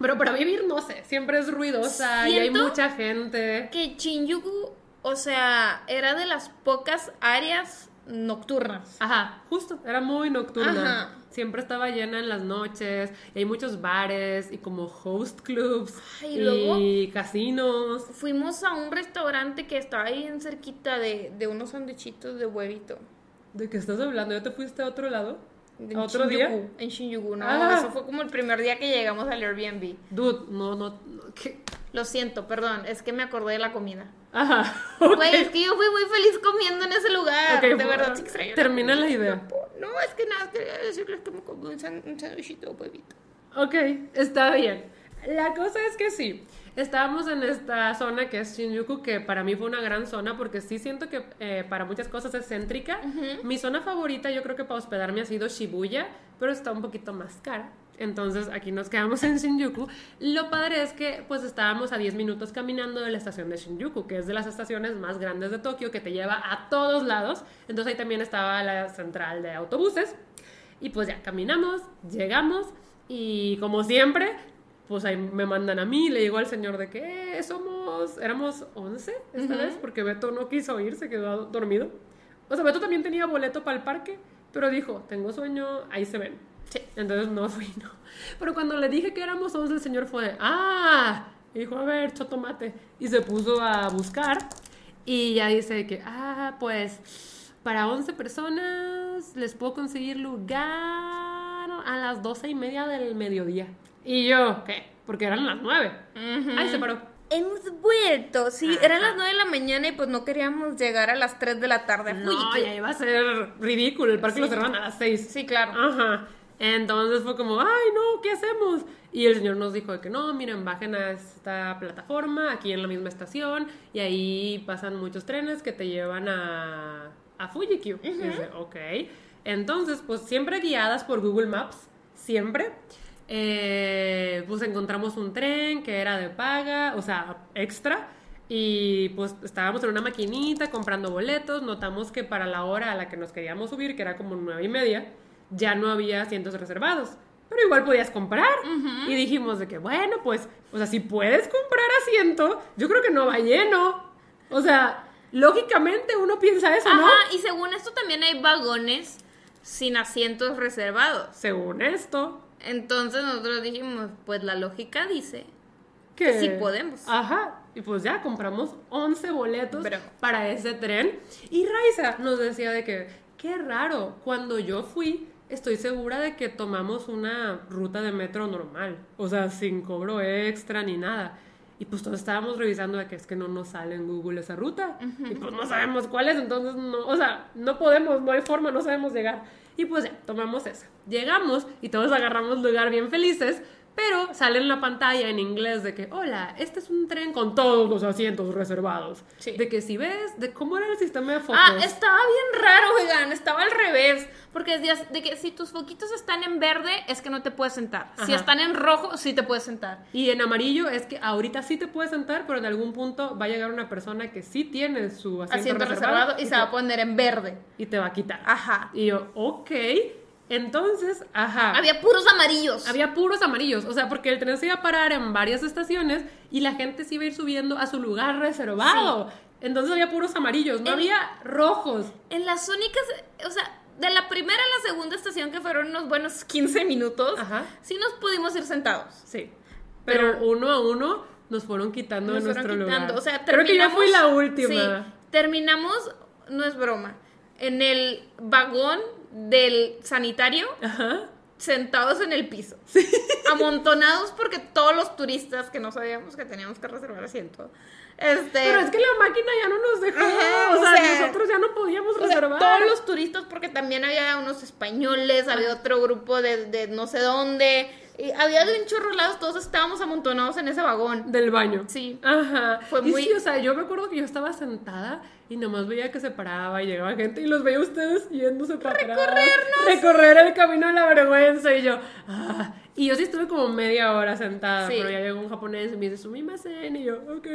pero para vivir no sé, siempre es ruidosa y hay mucha gente. Que Shinjuku, o sea, era de las pocas áreas nocturnas. Ajá, justo, era muy nocturna. Ajá. Siempre estaba llena en las noches, y hay muchos bares y como host clubs Ay, y luego- casinos. Fuimos a un restaurante que estaba ahí en cerquita de, de unos sanduichitos de huevito. ¿De qué estás hablando? ¿Ya te fuiste a otro lado? ¿A otro Shinjuku, día? En Shinjuku, no. Ah. Eso fue como el primer día que llegamos al Airbnb. Dude, no, no, no, ¿qué? Lo siento, perdón, es que me acordé de la comida. Ajá. Güey, es que yo fui muy feliz comiendo en ese lugar. Ok, de verdad, sí extraño. termina la idea. No, es que nada, quería decirles que me comí un un sándwichito de huevito. Ok, está bien. La cosa es que sí, estábamos en esta zona que es Shinjuku, que para mí fue una gran zona porque sí siento que eh, para muchas cosas es céntrica. Mi zona favorita yo creo que para hospedarme ha sido Shibuya, pero está un poquito más cara. Entonces aquí nos quedamos en Shinjuku. Lo padre es que pues estábamos a 10 minutos caminando de la estación de Shinjuku, que es de las estaciones más grandes de Tokio, que te lleva a todos lados. Entonces ahí también estaba la central de autobuses. Y pues ya caminamos, llegamos y como siempre, pues ahí me mandan a mí, le digo al señor de que "Eh, somos, éramos 11 esta vez, porque Beto no quiso ir, se quedó dormido. O sea, Beto también tenía boleto para el parque, pero dijo, tengo sueño, ahí se ven. Sí. Entonces no fui, no. Pero cuando le dije que éramos 11, el señor fue de, ah, y dijo, a ver, chotomate. Y se puso a buscar y ya dice que, ah, pues para 11 personas les puedo conseguir lugar a las 12 y media del mediodía. Y yo, ¿qué? Porque eran las 9. Ahí se paró. hemos vuelto. Sí, Ajá. eran las 9 de la mañana y pues no queríamos llegar a las 3 de la tarde No, Fuji. ya iba a ser ridículo. El parque lo cerraron a las 6. Sí, claro. Ajá. Entonces fue como, ay, no, ¿qué hacemos? Y el señor nos dijo de que no, miren, bajen a esta plataforma aquí en la misma estación y ahí pasan muchos trenes que te llevan a, a Fuji-Q. Dice, ok. Entonces, pues siempre guiadas por Google Maps, siempre. eh, pues encontramos un tren que era de paga, o sea, extra. Y pues estábamos en una maquinita comprando boletos. Notamos que para la hora a la que nos queríamos subir, que era como nueve y media, ya no había asientos reservados. Pero igual podías comprar. Y dijimos de que, bueno, pues, o sea, si puedes comprar asiento, yo creo que no va lleno. O sea, lógicamente uno piensa eso, ¿no? Ajá, y según esto también hay vagones sin asientos reservados. Según esto. Entonces nosotros dijimos, pues la lógica dice Que Que sí podemos. Ajá. Y pues ya compramos 11 boletos Pero- para ese tren. Y Raiza nos decía de que, qué raro, cuando yo fui, estoy segura de que tomamos una ruta de metro normal. O sea, sin cobro extra ni nada. Y pues todos estábamos revisando de que es que no nos sale en Google esa ruta. Y pues no sabemos cuál es, entonces no, o sea, no podemos, no hay forma, no sabemos llegar. Y pues ya, tomamos esa. Llegamos y todos agarramos lugar bien felices, pero sale en la pantalla en inglés de que, hola, este es un tren con todos los asientos reservados. Sí. De que si ves, de cómo era el sistema de fotos. Ah, estaba bien raro, oigan, estaba al revés. Porque decías de que si tus foquitos están en verde, es que no te puedes sentar. Si Ajá. están en rojo, sí te puedes sentar. Y en amarillo es que ahorita sí te puedes sentar, pero en algún punto va a llegar una persona que sí tiene su asiento, Asiento reservado, reservado y se te- va a poner en verde. y te va a quitar. Ajá. Y yo, ok. Entonces, ajá. Había puros amarillos. Había puros amarillos, o sea, porque el tren se iba a parar en varias estaciones y la gente se iba a ir subiendo a su lugar reservado. Entonces había puros amarillos, no En- había rojos. En las únicas, o sea, de la primera a la segunda estación, que fueron unos buenos 15 minutos, Ajá. sí nos pudimos ir sentados. Sí. Pero, Pero- uno a uno nos fueron quitando Nos de fueron nuestro quitando. lugar. O sea, Creo que yo fui la última. Sí, terminamos, no es broma, en el vagón del sanitario, Ajá. sentados en el piso. Amontonados porque todos los turistas que no sabíamos que teníamos que reservar asiento. Este, Pero es que la máquina ya no nos dejó. Ajá, o, o sea, nosotros ya no podíamos o sea, reservar. todos los turistas, porque también había unos españoles, había otro grupo de, de no sé dónde, había de un chorro lados, todos estábamos amontonados en ese vagón. Del baño. Sí. Ajá. Fue y muy- sí, o sea, yo me acuerdo que yo estaba sentada y nomás veía que se paraba y llegaba gente y los veía ustedes yéndose para atrás. Recorrer el camino de la vergüenza y yo, ah. Y yo sí estuve como media hora sentada, Sí. pero ya llegó un japonés y me dice, sumimasen, y yo, ok.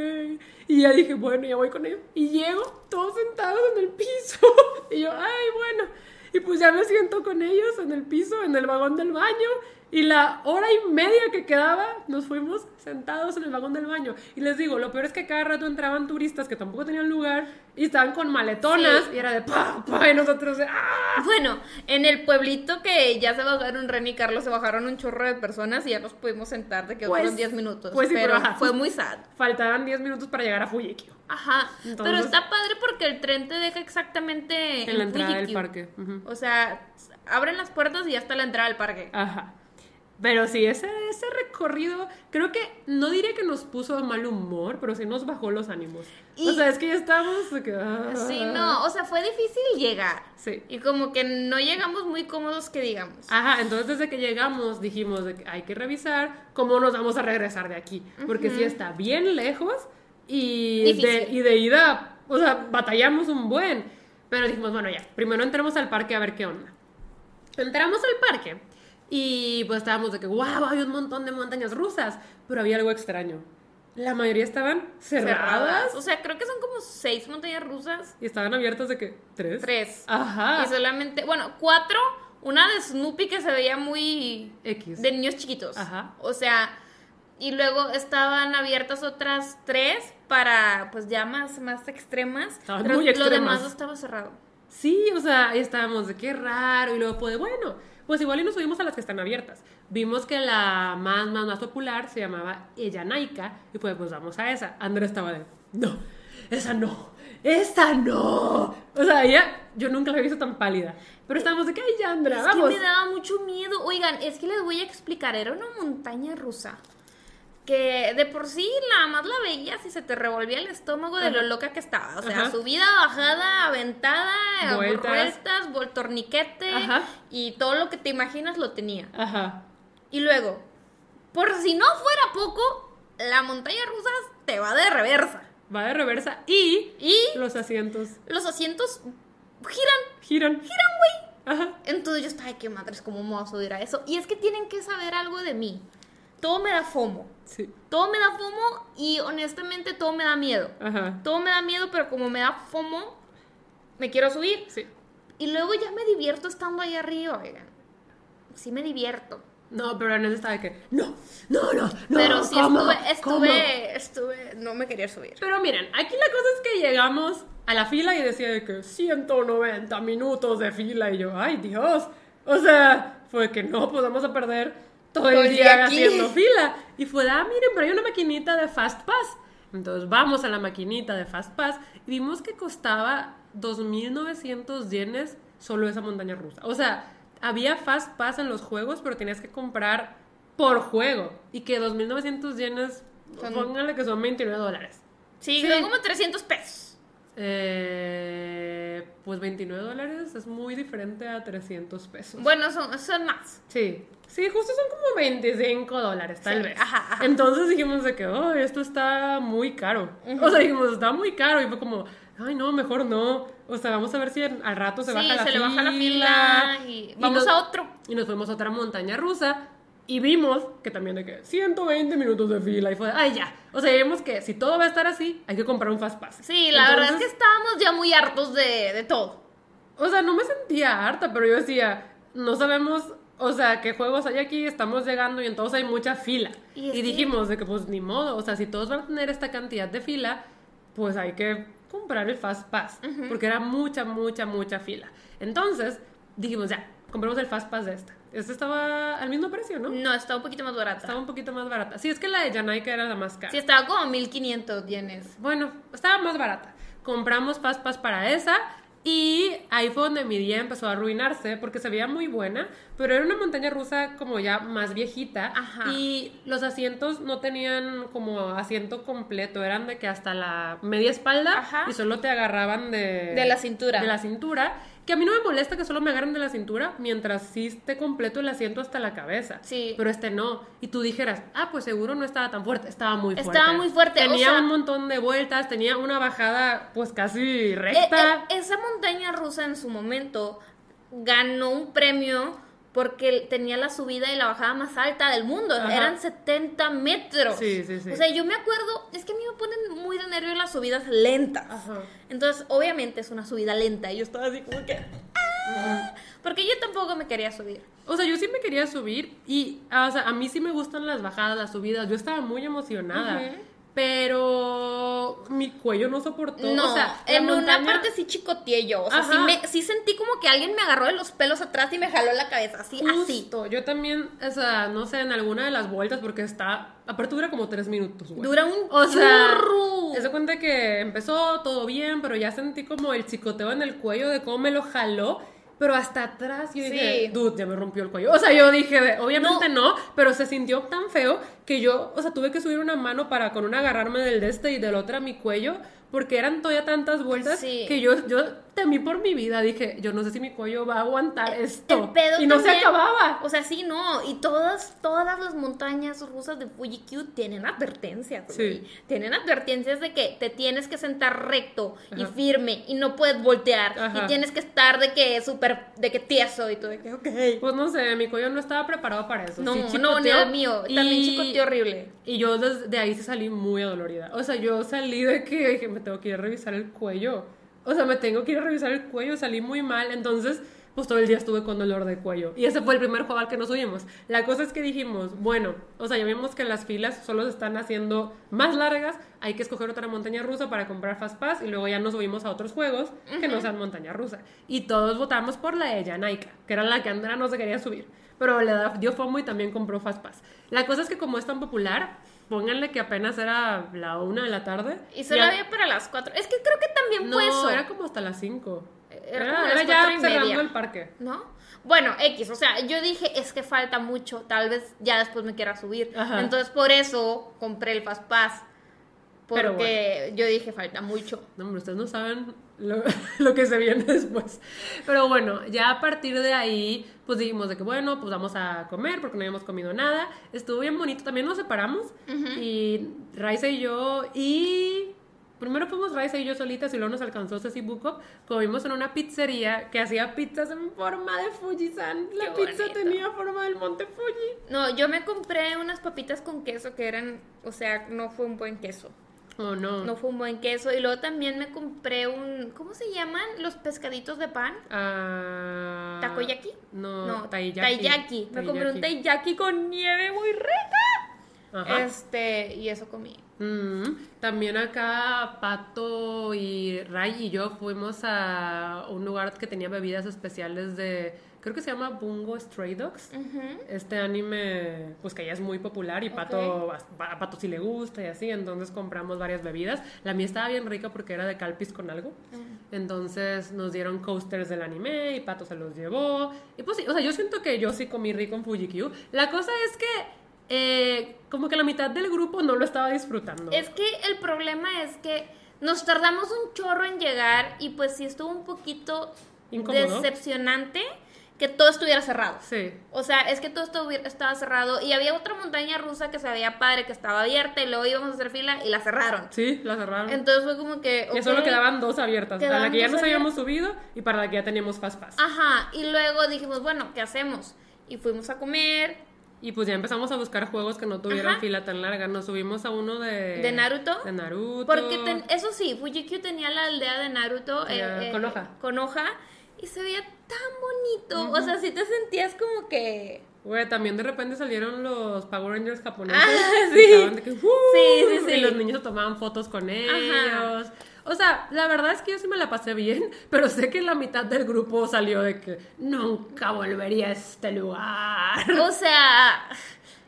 Y ya dije, bueno, ya voy con ellos. Y llego todos sentados en el piso. y yo, ay, bueno. Y pues ya me siento con ellos en el piso, en el vagón del baño. Y la hora y media que quedaba, nos fuimos sentados en el vagón del baño. Y les digo, lo peor es que cada rato entraban turistas que tampoco tenían lugar y estaban con maletonas. Sí. Y era de pa, pa, y nosotros de ¡ah! Bueno, en el pueblito que ya se bajaron Ren y Carlos, se bajaron un chorro de personas y ya nos pudimos sentar de que Pues- otros 10 minutos. pues sí, pero pero fue muy sad. Faltaban 10 minutos para llegar a Fujikyo. Ajá. Entonces- pero está padre porque el tren te deja exactamente En la entrada del parque. O sea, abren las puertas y ya está la entrada al parque. Ajá. Pero sí, ese, ese recorrido, creo que no diré que nos puso de mal humor, pero sí nos bajó los ánimos. Y- o sea, es que ya que, ah. Sí, no, o sea, fue difícil llegar. Sí. Y como que no llegamos muy cómodos que digamos. Ajá, entonces desde que llegamos dijimos de que hay que revisar cómo nos vamos a regresar de aquí. Porque sí está bien lejos y de, y de ida, o sea, batallamos un buen. Pero dijimos, bueno, ya, primero entremos al parque a ver qué onda. Entramos al parque y pues estábamos de que, wow, hay un montón de montañas rusas. Pero había algo extraño. La mayoría estaban cerradas, O sea, creo que son como seis montañas rusas. y estaban abiertas de que, ¿tres? Tres. Ajá. Y solamente, bueno, cuatro. Una de Snoopy que se veía muy X. de niños chiquitos. Ajá. O sea, y luego estaban abiertas otras tres para pues ya más, más extremas. Estaban pero muy lo extremas. demás estaba cerrado. Sí, o sea, ahí estábamos de qué raro y luego fue de bueno, pues igual y nos subimos a las que están abiertas. Vimos que la más, más, más popular se llamaba Ellanaika y pues, pues vamos a esa. Andrea estaba de, no, esa no, esa no. O sea, ella, yo nunca la he visto tan pálida. Pero estábamos de que, ay, Andrea, Es vamos. que me daba mucho miedo. Oigan, es que les voy a explicar. Era una montaña rusa. Que de por sí nada más la veías y se te revolvía el estómago de lo loca que estaba. O sea, Ajá. subida, bajada, aventada, Vueltas. vueltas, vuel- torniquete Ajá. y todo lo que te imaginas lo tenía. Ajá. Y luego, por si no fuera poco, la montaña rusa te va de reversa. Va de reversa y Y los asientos los asientos giran, giran. giran, güey. Ajá. Entonces yo estaba, ay, qué madres, ¿cómo me voy a subir a eso? Y es que tienen que saber algo de mí. Todo me da fomo. Sí. Todo me da fomo y honestamente todo me da miedo. Ajá. Todo me da miedo, pero como me da fomo, me quiero subir. Sí. Y luego ya me divierto estando ahí arriba, oigan. Sí me divierto. No, pero en ese estaba de que, no, no, no, no. pero sí ¿cómo? estuve, estuve, estuve, no me quería subir. Pero miren, aquí la cosa es que llegamos a la fila y decía de que 190 minutos de fila y yo, ay Dios. O sea, fue que no, pues vamos a perder todo el Todo el día día aquí. haciendo fila. Y fue, ah, miren, pero hay una maquinita de Fast Pass. Entonces vamos a la maquinita de Fast Pass y vimos que costaba 2.900 yenes solo esa montaña rusa. O sea, había Fast Pass en los juegos, pero tenías que comprar por juego. Y que 2.900 yenes, Son- pónganle que son 29 dólares. Sí, Sí. son como 300 pesos. Eh, pues 29 dólares es muy diferente a 300 pesos. Bueno, son, son más. Sí, sí, justo son como 25 dólares, tal Sí, vez. ajá, ajá. Entonces dijimos de que, oh, esto está muy caro. O sea, dijimos, está muy caro. Y fue como, ay, no, mejor no. O sea, vamos a ver si al rato se sí, baja la se fila. le baja la fila y vamos nos- a otro. Y nos fuimos a otra montaña rusa. Y vimos que también de que 120 minutos de fila. Y fue, ay, ya. O sea, vimos que si todo va a estar así, hay que comprar un Fast Pass. Sí, la verdad es que Entonces, estábamos ya muy hartos de, de todo. O sea, no me sentía harta, pero yo decía, no sabemos, o sea, qué juegos hay aquí, estamos llegando y entonces hay mucha fila. Y Y, dijimos de que pues ni modo, o sea, si todos van a tener esta cantidad de fila, pues hay que comprar el Fast Pass, porque era mucha, mucha, mucha fila. Entonces, dijimos, ya, compramos el Fast Pass de esta. Esta estaba al mismo precio, ¿no? No, está un poquito más barata. Estaba un poquito más barata. Sí, es que la de Janaika era la más cara. Sí, estaba como 1500 yenes. Bueno, estaba más barata. Compramos Fast Pass para esa y ahí fue donde mi día empezó a arruinarse porque se veía muy buena, pero era una montaña rusa como ya más viejita Ajá. y los asientos no tenían como asiento completo, eran de que hasta la media espalda Ajá. y solo te agarraban de De la cintura. De la cintura, que a mí no me molesta que solo me agarren de la cintura mientras sí esté completo el asiento hasta la cabeza. Sí. Pero este no. Y tú dijeras, ah, pues seguro no estaba tan fuerte. Estaba muy fuerte. Estaba muy fuerte, o Tenía sea- un montón de vueltas, tenía una bajada pues casi Eh, recta. eh, esa montaña rusa en su momento ganó un premio porque tenía la subida y la bajada más alta del mundo. Ajá. Eran 70 metros. Sí, sí, sí. O sea, yo me acuerdo, es que a mí me ponen muy de nervio las subidas lentas. Ajá. Entonces, obviamente es una subida lenta y yo estaba así como que... "Ah", Porque yo tampoco me quería subir. O sea, yo sí me quería subir y, ah, o sea, a mí sí me gustan las bajadas, las subidas. Yo estaba muy emocionada. Pero mi cuello no soportó. No, o sea, en una parte sí chicoteé yo. O sea, sí, me, sí sentí como que alguien me agarró de los pelos atrás y me jaló la cabeza. Así, así. Justo, yo también, o sea, no sé, en alguna de las vueltas, porque está, aparte dura como tres minutos, güey. Dura un O sea, se cuenta que empezó todo bien, pero ya sentí como el chicoteo en el cuello de cómo me lo jaló. Pero hasta atrás yo dije, Sí. dude, ya me rompió el cuello. O sea, yo dije, obviamente no. pero se sintió tan feo que yo, o sea, tuve que subir una mano para con una agarrarme del de este y del otro a mi cuello, porque eran todavía tantas vueltas Sí. que yo, yo temí por mi vida. Dije, yo no sé si mi cuello va a aguantar esto. El pedo y no se también- acababa. O sea, sí, no. Y todas, todas las montañas rusas de Fuji Q tienen advertencias. Sí. Tienen advertencias de que te tienes que sentar recto y Ajá. firme y no puedes voltear. Ajá. Y tienes que estar de que súper, de que tieso y todo. De que, ok. Pues no sé, mi cuello no estaba preparado para eso. No, Sí no, ni el mío. y- También chicoteó horrible. Y yo desde ahí sí salí muy adolorida. O sea, yo salí de que dije, me tengo que ir a revisar el cuello. O sea, me tengo que ir a revisar el cuello, salí muy mal. Entonces, pues todo el día estuve con dolor de cuello. Y ese fue el primer juego al que nos subimos. La cosa es que dijimos, bueno, o sea, ya vimos que las filas solo se están haciendo más largas. Hay que escoger otra montaña rusa para comprar Fast Pass. Y luego ya nos subimos a otros juegos que no sean montaña rusa. Y todos votamos por la de Janaika, que era la que Andrea no se quería subir. Pero le dio FOMO y también compró Fast Pass. La cosa es que como es tan popular, pónganle que apenas era la una de la tarde. Y solo ya- había para las cuatro. Es que creo que también No, fue eso. era como hasta las cinco. Era, Era, como era las ya y cerrando media, el parque. ¿No? Bueno, X, o sea, yo dije, es que falta mucho, tal vez ya después me quiera subir. Ajá. Entonces, por eso compré el Fast Pass. Porque yo dije, falta mucho. No, hombre, ustedes no saben lo, lo que se viene después. Pero bueno, ya a partir de ahí, pues dijimos de que bueno, pues vamos a comer porque no habíamos comido nada. Estuvo bien bonito, también nos separamos. Y Raiza y yo, y primero fuimos Raiza y yo solitas y luego nos alcanzó Ceci Buco. Comimos en una pizzería que hacía pizzas en forma de Fuji-san. La Qué pizza bonito. tenía forma del monte Fuji. No, yo me compré unas papitas con queso que eran, o sea, no fue un buen queso. Oh, no. No fue un buen queso. Y luego también me compré un, ¿cómo se llaman? Los pescaditos de pan. Ah, ¿Takoyaki? No, No, taiyaki. taiyaki. Me compré un taiyaki con nieve muy rica. Ajá. Este, y eso comí. Mm, también acá Pato y Ray y yo fuimos a un lugar que tenía bebidas especiales de, creo que se llama Bungo Stray Dogs. Este anime, pues que ya es muy popular y Pato, a, a Pato sí le gusta y así, entonces compramos varias bebidas. La mía estaba bien rica porque era de calpis con algo. Entonces nos dieron coasters del anime y Pato se los llevó. Y pues sí, o sea, yo siento que yo sí comí rico en Fuji-Q. La cosa es que eh, como que la mitad del grupo no lo estaba disfrutando. Es que el problema es que nos tardamos un chorro en llegar y pues sí estuvo un poquito decepcionante que todo estuviera cerrado. Sí. O sea, es que todo estuvi- estaba cerrado y había otra montaña rusa que se veía padre, que estaba abierta y luego íbamos a hacer fila y la cerraron. Sí, la cerraron. Entonces fue como que... Que solo ok. quedaban dos abiertas. para la que ya nos habíamos subido y para la que ya teníamos Fast Pass. Ajá, y luego dijimos, bueno, ¿qué hacemos? Y fuimos a comer Y pues ya empezamos a buscar juegos que no tuvieran Ajá. fila tan larga. Nos subimos a uno de... de Naruto. De Naruto. Porque ten- eso sí, Fujikyu tenía la aldea de Naruto Ya, con hoja. con hoja y se veía tan bonito. O sea, sí te sentías como que... Güey, también de repente salieron los Power Rangers japoneses. Ah, sí. estaban de que, "Uh", Sí, sí, sí. Y los niños tomaban fotos con ellos. O sea, la verdad es que yo sí me la pasé bien, pero sé que la mitad del grupo salió de que nunca volvería a este lugar. O sea,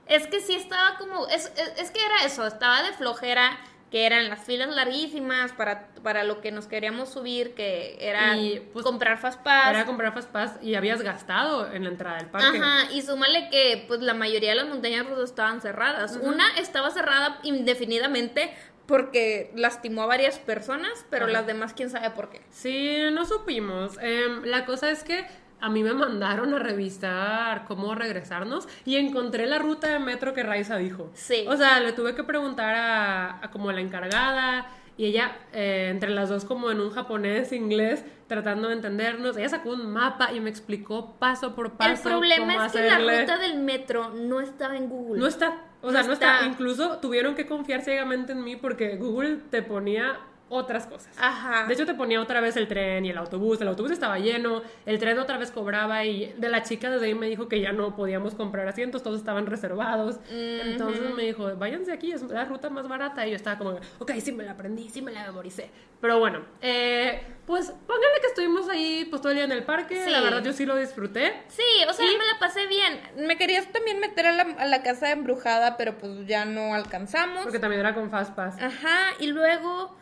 es que sí estaba como... Es, es, es que era eso, estaba de flojera, que eran las filas larguísimas para, para lo que nos queríamos subir, que era Y, pues, comprar Fast Pass. Era comprar Fast Pass y habías gastado en la entrada del parque. Ajá, y súmale que pues la mayoría de las montañas rusas estaban cerradas. Una estaba cerrada indefinidamente porque lastimó a varias personas, pero las demás quién sabe por qué. Sí, no supimos. Em, la cosa es que a mí me mandaron a revisar cómo regresarnos y encontré la ruta de metro que Raiza dijo. Sí. O sea, le tuve que preguntar a, a como la encargada y ella, eh, entre las dos como en un japonés, inglés, tratando de entendernos, ella sacó un mapa y me explicó paso por paso. El problema cómo es que la ruta del metro no estaba en Google. No está. O sea, No no está. está. Incluso tuvieron que confiar ciegamente en mí porque Google te ponía otras cosas. Ajá. De hecho, te ponía otra vez el tren y el autobús. El autobús estaba lleno, el tren otra vez cobraba y de la chica desde ahí me dijo que ya no podíamos comprar asientos, todos estaban reservados. Entonces me dijo, váyanse aquí, es la ruta más barata. Y yo estaba como, ok, sí me la aprendí, sí me la memoricé. Pero bueno, eh, pues pónganle que estuvimos ahí pues todo el día en el parque. Sí. La verdad, yo sí lo disfruté. Sí, o sea, me la pasé bien. Me querías también meter a la, a la casa embrujada, pero pues ya no alcanzamos. Porque también era con Fast Pass. Ajá, y luego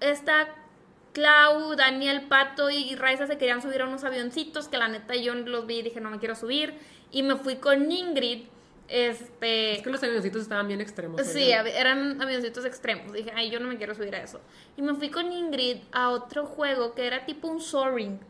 está Clau, Daniel, Pato y Raiza se querían subir a unos avioncitos que la neta yo los vi y dije no me quiero subir. Y me fui con Ingrid. Este. Es que los avioncitos estaban bien extremos. Sí, eran avioncitos extremos. Dije, ay, yo no me quiero subir a eso. Y me fui con Ingrid a otro juego que era tipo un soaring,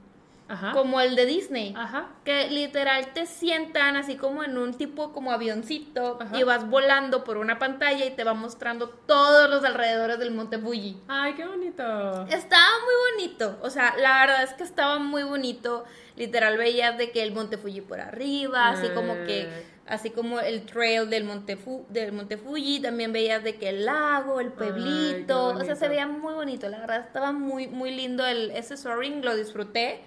Ajá. como el de Disney. Ajá. Que literal te sientan así como en un tipo como avioncito Ajá. y vas volando por una pantalla y te va mostrando todos los alrededores del Monte Fuji. Ay, qué bonito. Estaba muy bonito, o sea, la verdad es que estaba muy bonito. Literal veías de que el Monte Fuji por arriba, así como que, Eh. así como el trail del Monte, Fu- del Monte Fuji, también veías de que el lago, el pueblito, o sea, se veía muy bonito, la verdad estaba muy, muy lindo el, ese soaring, lo disfruté,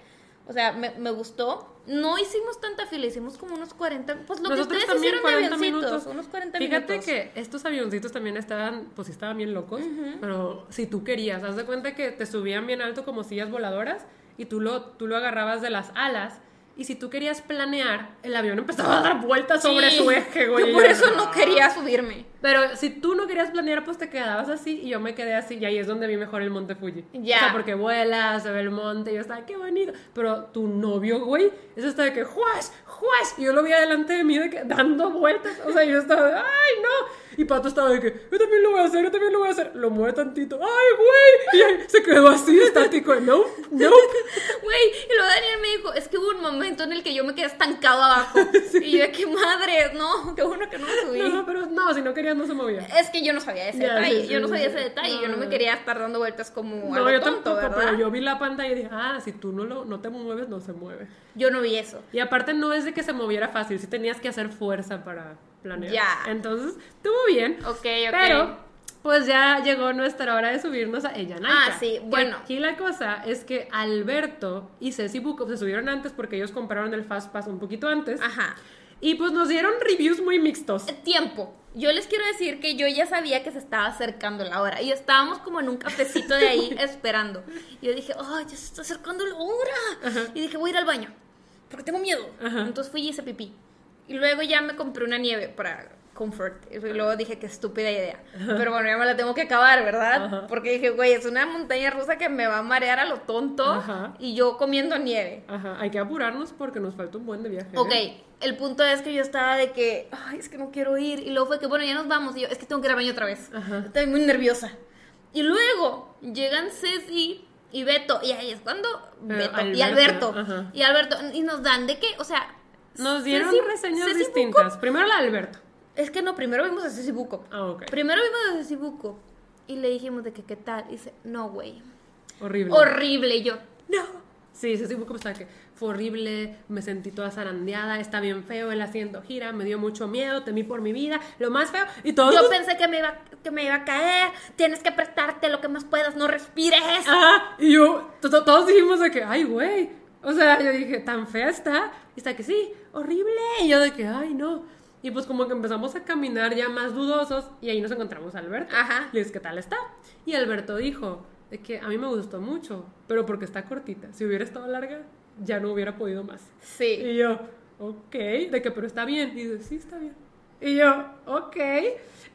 o sea, me, me gustó. No hicimos tanta fila, hicimos como unos 40, pues lo Nosotros que ustedes hicieron de 40 avioncitos, minutos. unos 40 Fíjate minutos. que estos avioncitos también estaban, pues sí estaban bien locos, pero si tú querías, haz de cuenta que te subían bien alto como sillas voladoras y tú lo, tú lo agarrabas de las alas Y si tú querías planear, el avión empezaba a dar vueltas sobre Sí. su eje, güey. Yo por eso no "Ah". quería subirme. Pero si tú no querías planear, pues te quedabas así y yo me quedé así y ahí es donde vi mejor el monte Fuji. Ya. O sea, porque vuelas, se ve el monte y yo estaba, qué bonito. Pero tu novio, güey, eso está de que, juez, juez. Y yo lo vi adelante de mí de que dando vueltas. O sea, yo estaba ay, no. Y Pato estaba de que, yo también lo voy a hacer, yo también lo voy a hacer. Lo mueve tantito, ay, güey. Y ahí se quedó así, estático. No, no. Güey, y luego Daniel me dijo, es que hubo un momento en el que yo me quedé estancado abajo. Y yo de qué madre, no, qué bueno que no me subí. No, no, pero no, si no querías no se movía. Es que yo no sabía ese detalle, sí, sí, yo no sabía ese detalle, yo no me No. quería estar dando vueltas como a No, lo yo tonto, tampoco, ¿verdad? pero yo vi la pantalla y dije, ah, si tú no, lo, no te mueves, no se mueve. Yo no vi eso. Y aparte no es de que se moviera fácil, sí tenías que hacer fuerza para planear. Ya. Entonces, estuvo bien. Ok, ok. Pero, pues ya llegó nuestra hora de subirnos a ella Ah, sí, bueno. Aquí la cosa es que Alberto y Ceci Bukov se subieron antes porque ellos compraron el Fast Pass un poquito antes. Ajá. Y pues nos dieron reviews muy mixtos. Tiempo. Yo les quiero decir que yo ya sabía que se estaba acercando la hora y estábamos como en un cafecito de ahí esperando. Y yo dije, ay, ya se está acercando la hora. Y dije, voy a ir al baño porque tengo miedo. Ajá. Entonces fui y hice pipí. Y luego ya me compré una nieve para comfort. Y luego dije, qué estúpida idea. Pero bueno, ya me la tengo que acabar, ¿verdad? Ajá. Porque dije, güey, es una montaña rusa que me va a marear a lo tonto Ajá. y yo comiendo nieve. Ajá, hay que apurarnos porque nos falta un buen de viaje. ¿eh? Ok, el punto es que yo estaba de que, ay, es que no quiero ir. Y luego fue que, bueno, ya nos vamos. Y yo, es que tengo que ir al baño otra vez. Ajá. Estoy muy nerviosa. Y luego llegan Ceci y Beto. Y ahí es cuando Pero Beto y Alberto, Alberto. ajá. Y Alberto. Y nos dan de que, o sea. Nos dieron Ceci- reseñas Ceci distintas. Buco- Primero la de Alberto. Es que no, primero vimos a Ceci Buco. Ah, ok. Primero vimos a Ceci Buco. Y le dijimos de que, ¿qué tal? Y dice, no, güey. Horrible. Horrible. Y yo, no. Sí, sí, como estaba que fue horrible, me sentí toda zarandeada, está bien feo, el asiento gira, me dio mucho miedo, temí por mi vida, lo más feo, y todo. Yo pensé que me, iba, que me iba a caer. Tienes que apretarte lo que más puedas. No respires. Ajá, y yo, to- to- todos dijimos de que, ay, güey. O sea, yo dije, tan fea está. Y está que sí, horrible. Y yo de que, ay, no. Y pues como que empezamos a caminar ya más dudosos y ahí nos encontramos a Alberto. Ajá. Y es, ¿qué tal está? Y Alberto dijo, de que a mí me gustó mucho, pero porque está cortita. Si hubiera estado larga, ya no hubiera podido más. Sí. Y yo, ok, de que, pero está bien. Y dice, sí, está bien. Y yo, ok.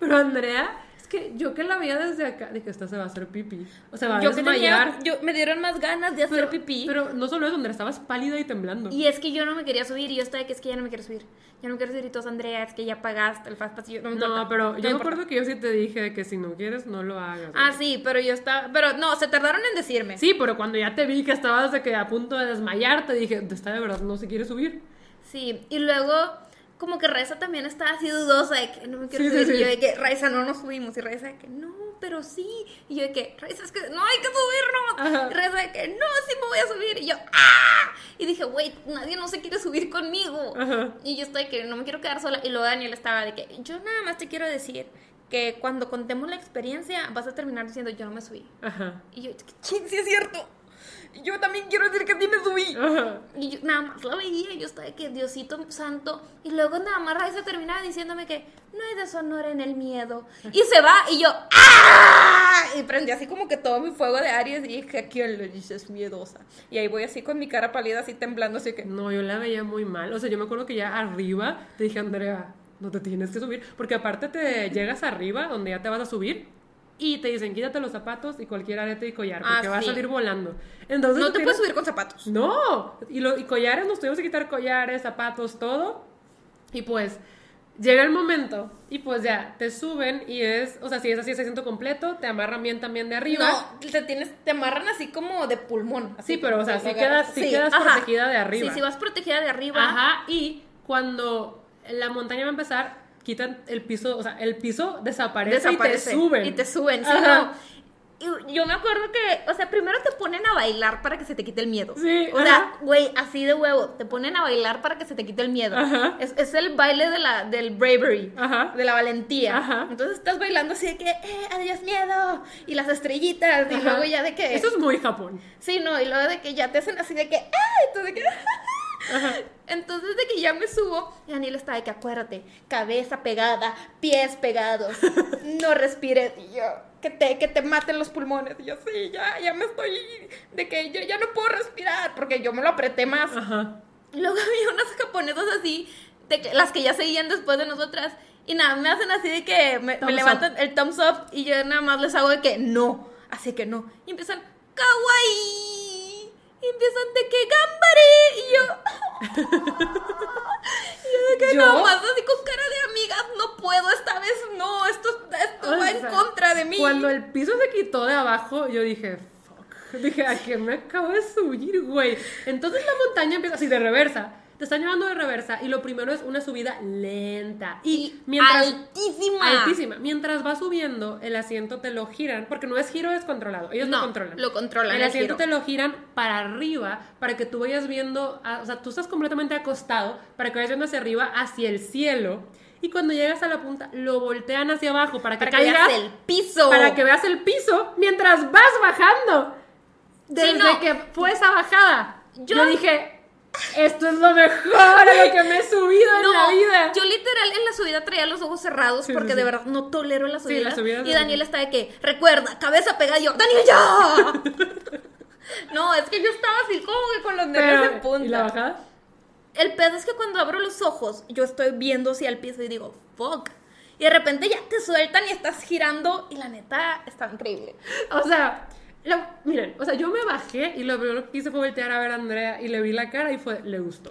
Pero Andrea, que yo que la veía desde acá, dije, esta se va a hacer pipí. O sea, va a Yo que desmayar. tenía, yo, me dieron más ganas de hacer pero, pipí. Pero no solo eso, Andrea, estabas pálida y temblando. y es que yo no me quería subir y yo estaba de que es que ya no me quiero subir. Ya no me quiero subir y todos, Andrea, es que ya pagaste el fast pass. Yo, no me no, pero no yo me acuerdo que yo sí te dije de que si no quieres, no lo hagas. Ah, güey. sí, pero yo estaba... Pero no, se tardaron en decirme. Sí, pero cuando ya te vi que estabas de que a punto de desmayar, te dije, está de verdad, no se quiere subir. Sí, y luego como que Raiza también estaba así dudosa de que no me quiero Sí, sí, subir. sí. Y yo de que Raiza no nos subimos. Y Raiza de que no, pero sí. Y yo de que Raiza es que no hay que subirnos. Ajá. Y Raiza de que no, sí me voy a subir. Y yo, ¡ah! Y dije, güey, nadie no se quiere subir conmigo. Ajá. Y yo estoy que no me quiero quedar sola. Y luego Daniel estaba de que yo nada más te quiero decir que cuando contemos la experiencia vas a terminar diciendo yo no me subí. Ajá. Y yo, ¿quién sí es cierto? Yo también quiero decir que sí me subí. Ajá. Y yo nada más la veía y yo estaba de que Diosito santo. Y luego nada más Raiza terminaba diciéndome que no hay deshonor en el miedo. Y se va y yo ¡ah! Y prendí así como que todo mi fuego de Aries y dije, ¿a quién le dices miedosa? Y ahí voy así con mi cara pálida así temblando así que... No, yo la veía muy mal. O sea, yo me acuerdo que ya arriba te dije, Andrea, no te tienes que subir. Porque aparte te llegas arriba, donde ya te vas a subir, y te dicen, quítate los zapatos y cualquier arete y collar, Ah, porque vas a sí. salir volando. Entonces, No te tienes- puedes subir con zapatos. No, y, lo- y collares, nos tuvimos que quitar collares, zapatos, todo. Y pues llega el momento y pues ya te suben y es, o sea, si es así, es asiento completo, te amarran bien también de arriba. No, te tienes, te amarran así como de pulmón. Así Sí, pero, o sea, sí quedas- sí quedas ajá. protegida de arriba. Sí, si vas protegida de arriba. Ajá, y cuando la montaña va a empezar, quitan el piso, o sea, el piso desaparece, desaparece y te suben. Y te suben, sí, no. Y yo me acuerdo que, o sea, primero te ponen a bailar para que se te quite el miedo. Sí, O sea, güey, así de huevo, te ponen a bailar para que se te quite el miedo. Ajá. Es, es el baile de la, del bravery, Ajá. de la valentía. Ajá. Entonces estás bailando así de que, eh, adiós miedo, y las estrellitas, y luego ya de que... Eso es muy Japón. Sí, no, y luego de que ya te hacen así de que, ¡ay! Tú de que... Entonces de que ya me subo, y Daniel está de que acuérdate, cabeza pegada, pies pegados, no respires, y yo, que te, que te maten los pulmones, y yo, sí, ya, ya me estoy, de que yo ya no puedo respirar, porque yo me lo apreté más. Ajá. luego había unas japonesas así, de que, las que ya seguían después de nosotras. Y nada, me hacen así de que me, me levantan el thumbs up y yo nada más les hago de que no. Así que no. Y empiezan, kawaii. Y empiezan de que gambare. Y yo. yo de que ¿Yo? no, más así con cara de amigas, no puedo, esta vez no, esto, esto O va en contra de mí. Cuando el piso se quitó de abajo, yo dije, fuck. Dije, ¿a qué me acabo de subir, güey? Entonces la montaña empieza así de reversa. Te están llevando de reversa y lo primero es una subida lenta. Y mientras. altísima. Altísima. Mientras va subiendo, el asiento te lo giran, porque no es giro descontrolado, ellos No, lo controlan. lo controlan, El el asiento giro. te lo giran para arriba, para que tú vayas viendo, a- o sea, tú estás completamente acostado, para que vayas viendo hacia arriba, hacia el cielo. Y cuando llegas a la punta, lo voltean hacia abajo para que Para que caigas veas el piso. para que veas el piso mientras vas bajando. Desde no. que fue esa bajada, yo, Yo- dije, esto es lo mejor a lo que me he subido en la vida. Yo literal en la subida traía los ojos cerrados Sí, porque sí, de verdad no tolero la subida. las subidas y de- Daniel está de que, recuerda, cabeza pegada y yo, ¡Daniel ya! no, es que yo estaba así como que con los nervios en punta. ¿Y la bajada? El pedo es que cuando abro los ojos, yo estoy viendo hacia el piso y digo, fuck. Y de repente ya te sueltan y estás girando y la neta está increíble. O sea, lo- miren, o sea, yo me bajé y lo primero que hice fue voltear a ver a Andrea y le vi la cara y fue, le gustó.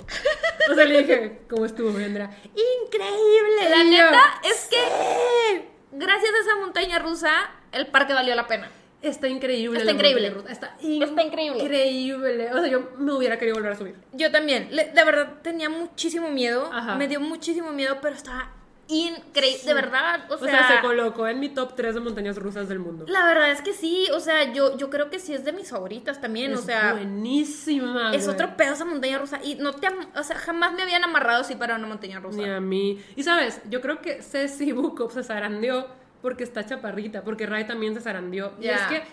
O sea, le dije, ¿cómo estuvo, Andrea? Increíble. La neta es que gracias a esa montaña rusa, el parque valió la pena. Está increíble. Está la increíble. montaña rusa, Está, Está increíble. Increíble. O sea, yo me hubiera querido volver a subir. Yo también, le- de verdad tenía muchísimo miedo, Ajá. me dio muchísimo miedo, pero estaba increíble, de verdad, o O sea, sea, se colocó en mi top 3 de montañas rusas del mundo. la verdad es que sí, o sea, yo, yo creo que sí es de mis favoritas también, es o sea, buenísima. es güey. otro pedo esa montaña rusa y no te, o sea, jamás me habían amarrado así para una montaña rusa. Ni a mí. Y sabes, yo creo que Ceci Bukov se zarandeó porque está chaparrita, porque Ray también se zarandeó. Y es que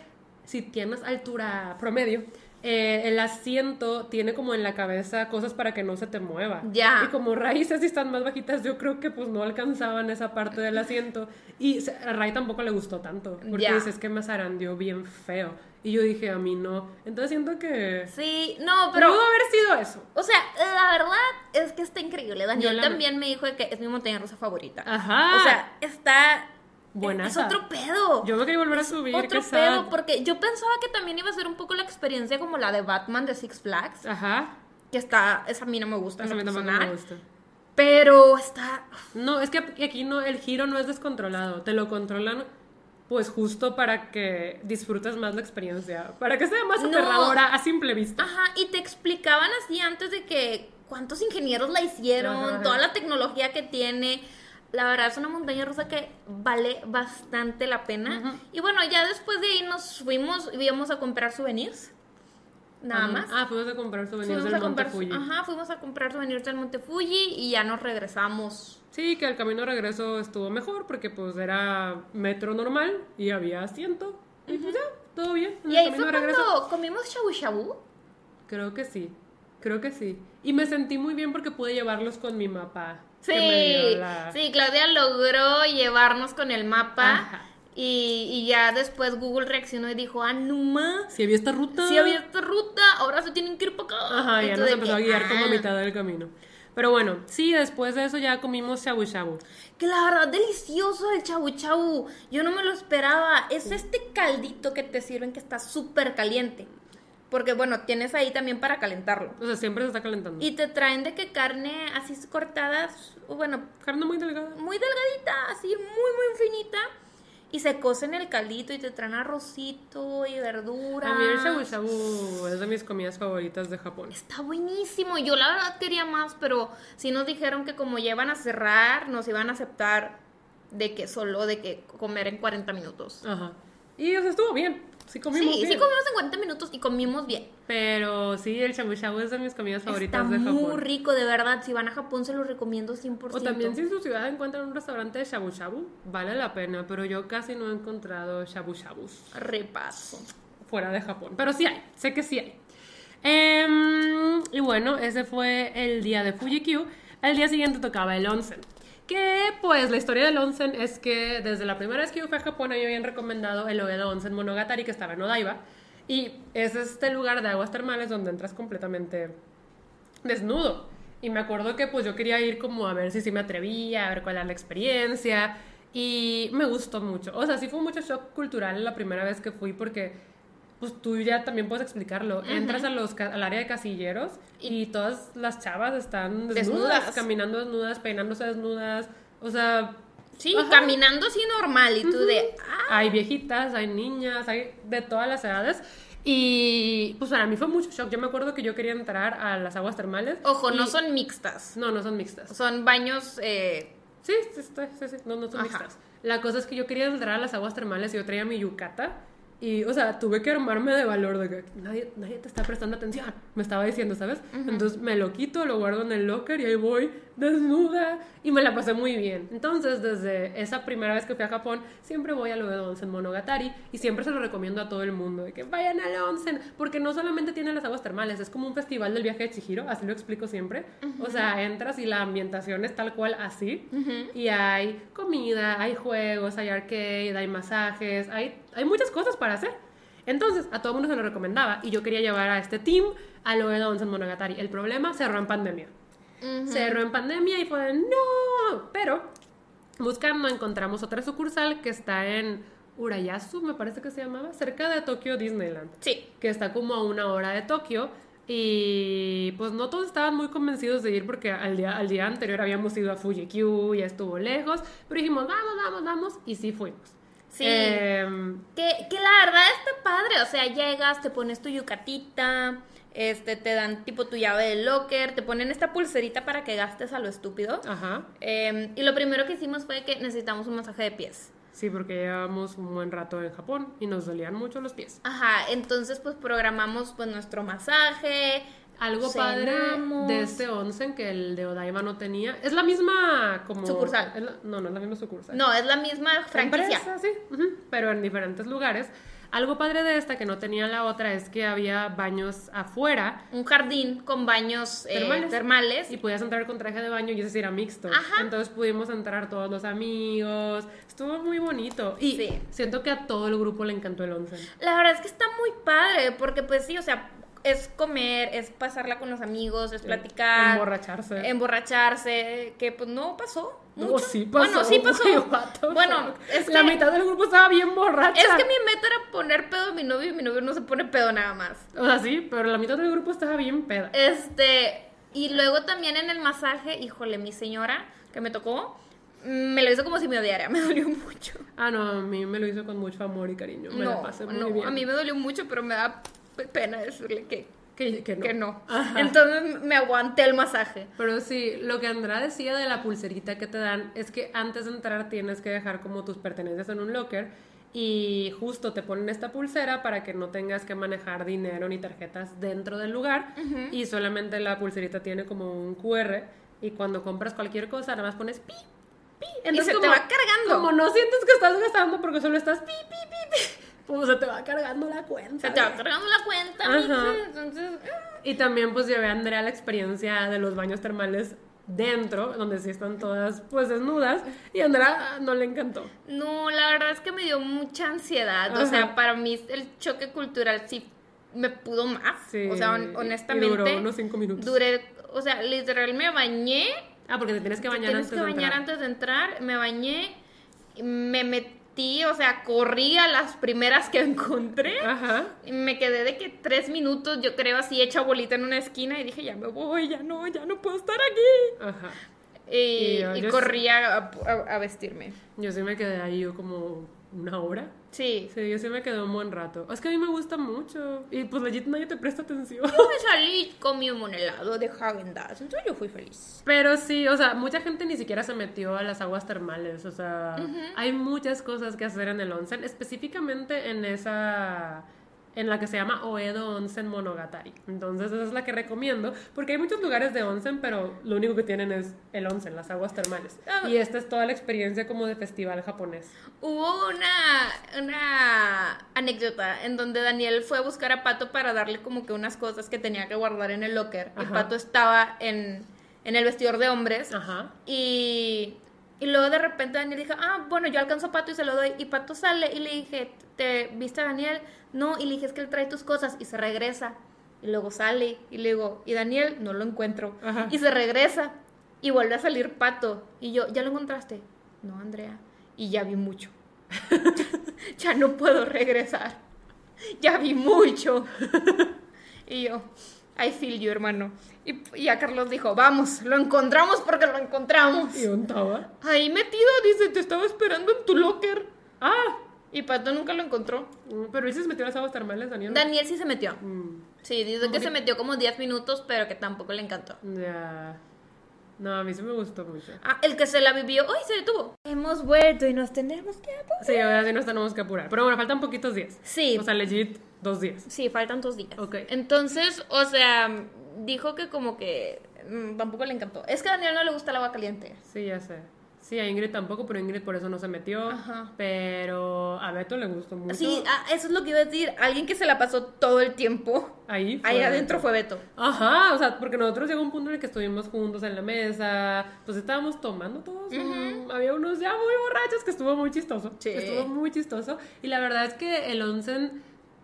si tienes altura promedio, eh, el asiento tiene como en la cabeza cosas para que no se te mueva. Ya. Y como Ray y Ceci están más bajitas, yo creo que pues no alcanzaban esa parte del asiento. Y a Ray tampoco le gustó tanto, porque Ya. dice, es que me zarandeó bien feo. Y yo dije, a mí no. Entonces siento que... Sí, no, pero Pudo haber sido eso. o sea, la verdad es que está increíble. Daniel la- también me dijo que es mi montaña rusa favorita. Ajá. O sea, está Buenaza. Es otro pedo. Yo me quería volver a subir. Otro pedo, porque yo pensaba que también iba a ser un poco la experiencia como la de Batman de Six Flags, Ajá. que está, esa a mí no me gusta, Eso a mí lo tampoco me gusta. pero está, No, es que aquí no, el giro no es descontrolado. Te lo controlan, pues justo para que disfrutes más la experiencia. Para que sea más No. aterradora a simple vista. ajá, y te explicaban así antes de que cuántos ingenieros la hicieron, Ajá. toda la tecnología que tiene. La verdad es una montaña rusa que vale bastante la pena. Y bueno, ya después de ahí nos fuimos y íbamos a comprar souvenirs. Nada Ajá. más. Ah, fuimos a comprar souvenirs Fuimos del Monte comprar, Fuji. ajá, fuimos a comprar souvenirs del Monte Fuji y ya nos regresamos. Sí, que el camino de regreso estuvo mejor porque pues era metro normal y había asiento. Y pues ya, todo bien. En Y ahí fue cuando comimos shabu shabu. Creo que sí. Creo que sí. Y me sentí muy bien porque pude llevarlos con mi mapa. Sí, la- sí, Claudia logró llevarnos con el mapa Ajá. y, y ya después Google reaccionó y dijo, ah, no más, Si había esta ruta. si había esta ruta, ahora se tienen que ir para acá. Ajá, ya nos empezó que, a guiar como a "Ah". mitad del camino. Pero bueno, sí, después de eso ya comimos shabu shabu. Que la verdad, delicioso el chabu chabu. Yo no me lo esperaba. Es este caldito que te sirven que está súper caliente. Porque bueno, tienes ahí también para calentarlo. O sea, siempre se está calentando. Y te traen de que carne así cortada, bueno, Carne muy delgada. muy delgadita, así muy, muy finita. Y se cose en el caldito y te traen arrocito y verdura. A mí el shabu shabu es de mis comidas favoritas de Japón. Está buenísimo. Yo la verdad quería más, pero sí nos dijeron que como ya iban a cerrar, nos iban a aceptar de que solo de que comer en 40 minutos. Ajá. Y o sea, estuvo bien. Sí comimos Sí, bien. sí comimos en 40 minutos y comimos bien. Pero sí, el shabu shabu es de mis comidas favoritas Está de Japón. muy rico, de verdad. Si van a Japón se los recomiendo 100%. O también si en su ciudad encuentran un restaurante de shabu shabu, vale la pena, pero yo casi no he encontrado shabu shabus Repaso. fuera de Japón. Pero sí hay, sé que sí hay. Em, y bueno, ese fue el día de Fuji-Q. Al día siguiente tocaba el onsen. Que pues la historia del onsen es que desde la primera vez que yo fui a Japón, a me habían recomendado el Oedo Onsen Monogatari, que estaba en Odaiba. Y es este lugar de aguas termales donde entras completamente desnudo. Y me acuerdo que pues yo quería ir como a ver si sí me atrevía, a ver cuál era la experiencia. Y me gustó mucho. O sea, sí fue mucho shock cultural la primera vez que fui porque pues tú ya también puedes explicarlo. Entras a los, al área de casilleros y, todas las chavas están desnudas, Desnudas. caminando desnudas, peinándose desnudas. O sea, Sí, Ajá. caminando así normal y tú de, ah, hay viejitas, hay niñas, hay de todas las edades. Y pues para mí fue mucho shock. Yo me acuerdo que yo quería entrar a las aguas termales. ojo, no son mixtas. No, no son mixtas. Son baños, eh, Sí, sí, sí, sí, sí, no, no son Ajá. mixtas. La cosa es que yo quería entrar a las aguas termales y yo traía mi yucata. Y, o sea, tuve que armarme de valor de que nadie, nadie te está prestando atención. Me estaba diciendo, ¿sabes? Entonces me lo quito, lo guardo en el locker y ahí voy desnuda. Y me la pasé muy bien. Entonces, desde esa primera vez que fui a Japón, siempre voy al Uedo Onsen Monogatari. Y siempre se lo recomiendo a todo el mundo. De que vayan al onsen. Porque no solamente tiene las aguas termales, es como un festival del viaje de Chihiro. Así lo explico siempre. O sea, entras y la ambientación es tal cual así. Y hay comida, hay juegos, hay arcade, hay masajes, hay, hay muchas cosas para hacer. Entonces, a todo el mundo se lo recomendaba y yo quería llevar a este team al Uedo Onsen Monogatari. El problema cerró en pandemia. Cerró en pandemia y fue de, no, pero buscando encontramos otra sucursal que está en Urayasu, me parece que se llamaba, cerca de Tokio Disneyland sí. que está como a una hora de Tokio. Y pues no todos estaban muy convencidos de ir porque al día, al día anterior habíamos ido a Fuji Q, ya estuvo lejos, pero dijimos, vamos, vamos, vamos, y sí fuimos. Sí. Em, Que, que la verdad está padre, o sea, llegas, te pones tu yucatita, este, te dan tipo tu llave del locker, te ponen esta pulserita para que gastes a lo estúpido. ajá, Em, y lo primero que hicimos fue que necesitamos un masaje de pies. sí, porque llevábamos un buen rato en Japón y nos dolían mucho los pies. Ajá, entonces pues programamos pues nuestro masaje. Algo padre de este onsen que el de Odaiba no tenía, es la misma como... Sucursal. la- no, no es la misma sucursal. No, es la misma franquicia. Empresa, sí, pero en diferentes lugares. Algo padre de esta que no tenía la otra es que había baños afuera Un jardín con baños eh, Termales. y podías entrar con traje de baño y ese sí era mixto. Ajá. Entonces pudimos entrar todos los amigos. Estuvo muy bonito. Y Sí. siento que a todo el grupo le encantó el onsen. La verdad es que está muy padre, porque pues sí, o sea, es comer, es pasarla con los amigos, es platicar. Emborracharse. Emborracharse, que pues no pasó. No, mucho. sí pasó. Bueno, sí pasó. Bueno, es La mitad del grupo estaba bien borracha. es que mi meta era poner pedo a mi novio y mi novio no se pone pedo nada más. O sea, sí, pero la mitad del grupo estaba bien peda. Este, y luego también en el masaje, híjole, mi señora que me tocó, me lo hizo como si me odiara, me dolió mucho. Ah, no, a mí me lo hizo con mucho amor y cariño. Me la no, pasé muy no, bien. a mí me dolió mucho, pero me da pena decirle que, Que, que no. que no. Ajá. Entonces me aguanté el masaje. Pero sí, lo que Andrea decía de la pulserita que te dan es que antes de entrar tienes que dejar como tus pertenencias en un locker y justo te ponen esta pulsera para que no tengas que manejar dinero ni tarjetas dentro del lugar y solamente la pulserita tiene como un QR y cuando compras cualquier cosa nada más pones pi, pi. se te va cargando. Como no sientes que estás gastando porque solo estás pi, pi, pi, pi, pues se te va cargando la cuenta. Se te va cargando la cuenta, Ajá. entonces... eh. Y también pues llevé a Andrea la experiencia de los baños termales dentro, donde sí están todas pues desnudas, y a Andrea no le encantó. No, la verdad es que me dio mucha ansiedad. O sea, para mí el choque cultural sí me pudo más. Sí, o sea, y hon- honestamente. duró unos cinco minutos. Duré, o sea, literal me bañé. Ah, porque te tienes que bañar Tienes antes que de bañar entrar. antes de entrar. Me bañé. Me metí, o sea, corrí a las primeras que encontré. Ajá. Y Me quedé de que tres minutos, yo creo, así hecha bolita en una esquina y dije, ya me voy, ya no, ya no puedo estar aquí. Ajá. Y, Y yo- y yo corrí a, a- a vestirme. Yo sí me quedé ahí yo como una hora. Sí. Sí, yo sí me quedé un buen rato. Es que a mí me gusta mucho. Y pues legit nadie te presta atención. Yo me salí, comí un helado de Häagen Dazs, entonces yo fui feliz. Pero sí, o sea, mucha gente ni siquiera se metió a las aguas termales. O sea, hay muchas cosas que hacer en el onsen, específicamente en esa. En la que se llama Oedo Onsen Monogatari. Entonces, esa es la que recomiendo. Porque hay muchos lugares de onsen, pero lo único que tienen es el onsen, las aguas termales. Ah. Y esta es toda la experiencia como de festival japonés. Hubo una, una anécdota en donde Daniel fue a buscar a Pato para darle como que unas cosas que tenía que guardar en el locker. Y. Pato estaba en, en el vestidor de hombres. Ajá. Y, y luego de repente Daniel dijo, ah, bueno, yo alcanzo a Pato y se lo doy. Y Pato sale y le dije, ¿te viste a Daniel? No, y le dije, es que él trae tus cosas y se regresa. Y luego sale y le digo, y Daniel, no lo encuentro. Ajá. Y se regresa y vuelve a salir Pato. Y yo, ¿ya lo encontraste? No, Andrea. Y ya vi mucho. ya no puedo regresar. Ya vi mucho. y yo, I feel you, hermano. Y, y a Carlos dijo, vamos, lo encontramos porque lo encontramos. ¿Y dónde estaba? Ahí metido, dice, te estaba esperando en tu locker. Ah, Y Pato nunca lo encontró. mm, pero él sí se metió a las aguas termales, Daniel. Daniel sí se metió. Mm, Sí, dice que se metió como 10 minutos, pero que tampoco le encantó. ya. No, a mí sí me gustó mucho. Ah, el que se la vivió, ¡ay, se detuvo! Hemos vuelto y nos tenemos que apurar. Sí, ahora sí nos tenemos que apurar. Pero bueno, faltan poquitos días. Sí. O sea, legit, dos días. Sí, faltan dos días. Ok. Entonces, o sea, dijo que como que mm, tampoco le encantó. Es que a Daniel no le gusta el agua caliente. Sí, ya sé. Sí, a Ingrid tampoco, pero Ingrid por eso no se metió. Ajá. Pero a Beto le gustó mucho. Sí, ah, eso es lo que iba a decir. Alguien que se la pasó todo el tiempo ahí. fue ahí adentro fue Beto. Ajá, o sea, porque nosotros llegó un punto en el que estuvimos juntos en la mesa, pues estábamos tomando todos. mm, Había unos ya muy borrachos que estuvo muy chistoso. Sí. Estuvo muy chistoso. Y la verdad es que el onsen,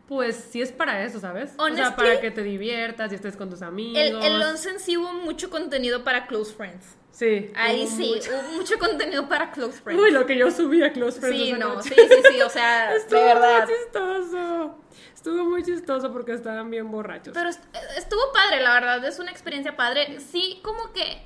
pues sí es para eso, ¿sabes? o Honestly, sea, para que te diviertas y estés con tus amigos. El, el onsen sí hubo mucho contenido para close friends. Sí. Ahí sí, mucho- hubo mucho contenido para close friends. Uy, lo que yo subí a Close Friends. sí, no, noche. sí, sí, sí, o sea, Estuvo de verdad. muy chistoso. Estuvo muy chistoso porque estaban bien borrachos. Pero est- estuvo padre, la verdad, es una experiencia padre. Sí, como que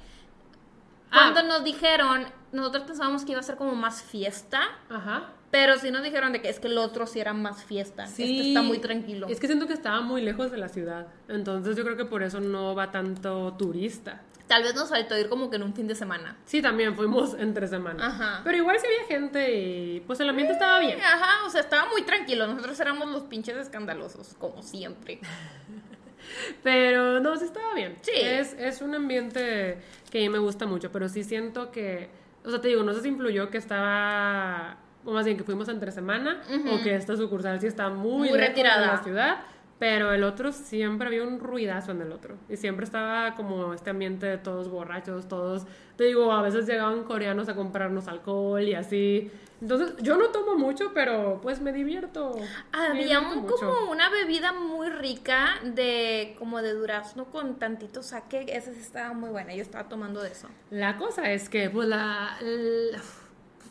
Ah. cuando nos dijeron, nosotros pensábamos que iba a ser como más fiesta, Ajá. Pero sí nos dijeron de que es que el otro sí era más fiesta. Este está muy tranquilo. Es que siento que estaba muy lejos de la ciudad. Entonces yo creo que por eso no va tanto turista. Tal vez nos faltó ir como que en un fin de semana. Sí, también fuimos entre semana. Ajá. Pero igual sí había gente y pues el ambiente estaba bien. Ajá, o sea, estaba muy tranquilo. Nosotros éramos los pinches escandalosos, como siempre. Pero no, sí estaba bien. Sí. Es, es un ambiente que a mí me gusta mucho, pero sí siento que, o sea, te digo, no sé si influyó que estaba, o más bien que fuimos entre semana, o que esta sucursal sí está muy, retirada. de la ciudad. Pero el otro siempre había un ruidazo en el otro. Y siempre estaba como este ambiente de todos borrachos, todos. Te digo, a veces llegaban coreanos a comprarnos alcohol y así. Entonces, yo no tomo mucho, pero pues me divierto. Me Había divierto un- mucho. como una bebida muy rica de como de durazno con tantito saque. Esa sí estaba muy buena. Yo estaba tomando de eso. La cosa es que, pues, la,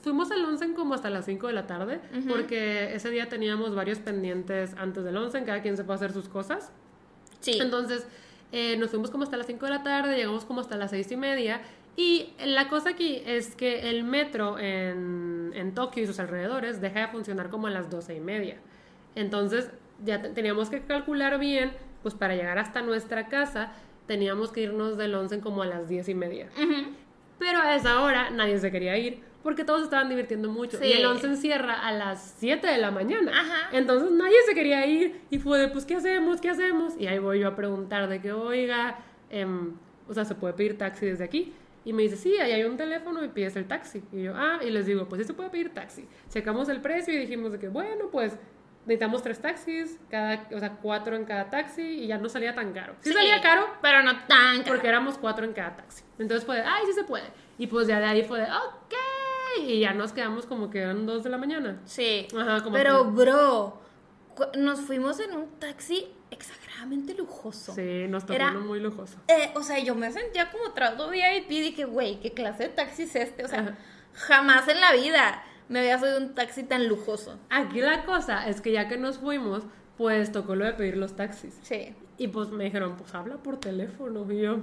fuimos al onsen como hasta las 5 de la tarde, porque ese día teníamos varios pendientes antes del onsen, cada quien se fue a hacer sus cosas. Sí. Entonces, eh, nos fuimos como hasta las 5 de la tarde, llegamos como hasta las 6 y media. Y la cosa aquí es que el metro en, en Tokio y sus alrededores deja de funcionar como a las 12 y media. Entonces, ya te- teníamos que calcular bien, pues para llegar hasta nuestra casa, teníamos que irnos del onsen como a las 10 y media. Ujú. Pero a esa hora nadie se quería ir porque todos estaban divirtiendo mucho. Sí. Y el onsen cierra a las 7 de la mañana. Ajá. Entonces nadie se quería ir y fue de, pues, ¿qué hacemos? ¿Qué hacemos? Y ahí voy yo a preguntar de que, oiga, em, o sea, ¿se puede pedir taxi desde aquí? Y me dice, sí, ahí hay un teléfono y pides el taxi. Y yo, ah, y les digo, pues sí se puede pedir taxi. Checamos el precio y dijimos de que, bueno, pues necesitamos tres taxis, cada, o sea, cuatro en cada taxi y ya no salía tan caro. Sí, salía caro, pero no tan caro. porque éramos cuatro en cada taxi. Entonces fue de, ay, sí se puede. Y pues ya de ahí fue de, ok. Y ya nos quedamos como que eran dos de la mañana. Sí. Ajá, como Pero, que- bro, nos fuimos en un taxi exageradamente lujoso. Sí, nos tocó Era- uno muy lujoso. Eh, o sea, yo me sentía como trato VIP y dije, güey, ¿qué clase de taxi es este? O sea, Ajá. jamás en la vida me había subido un taxi tan lujoso. Aquí la cosa es que ya que nos fuimos, pues tocó lo de pedir los taxis. Sí. Y pues me dijeron, pues habla por teléfono. Y yo,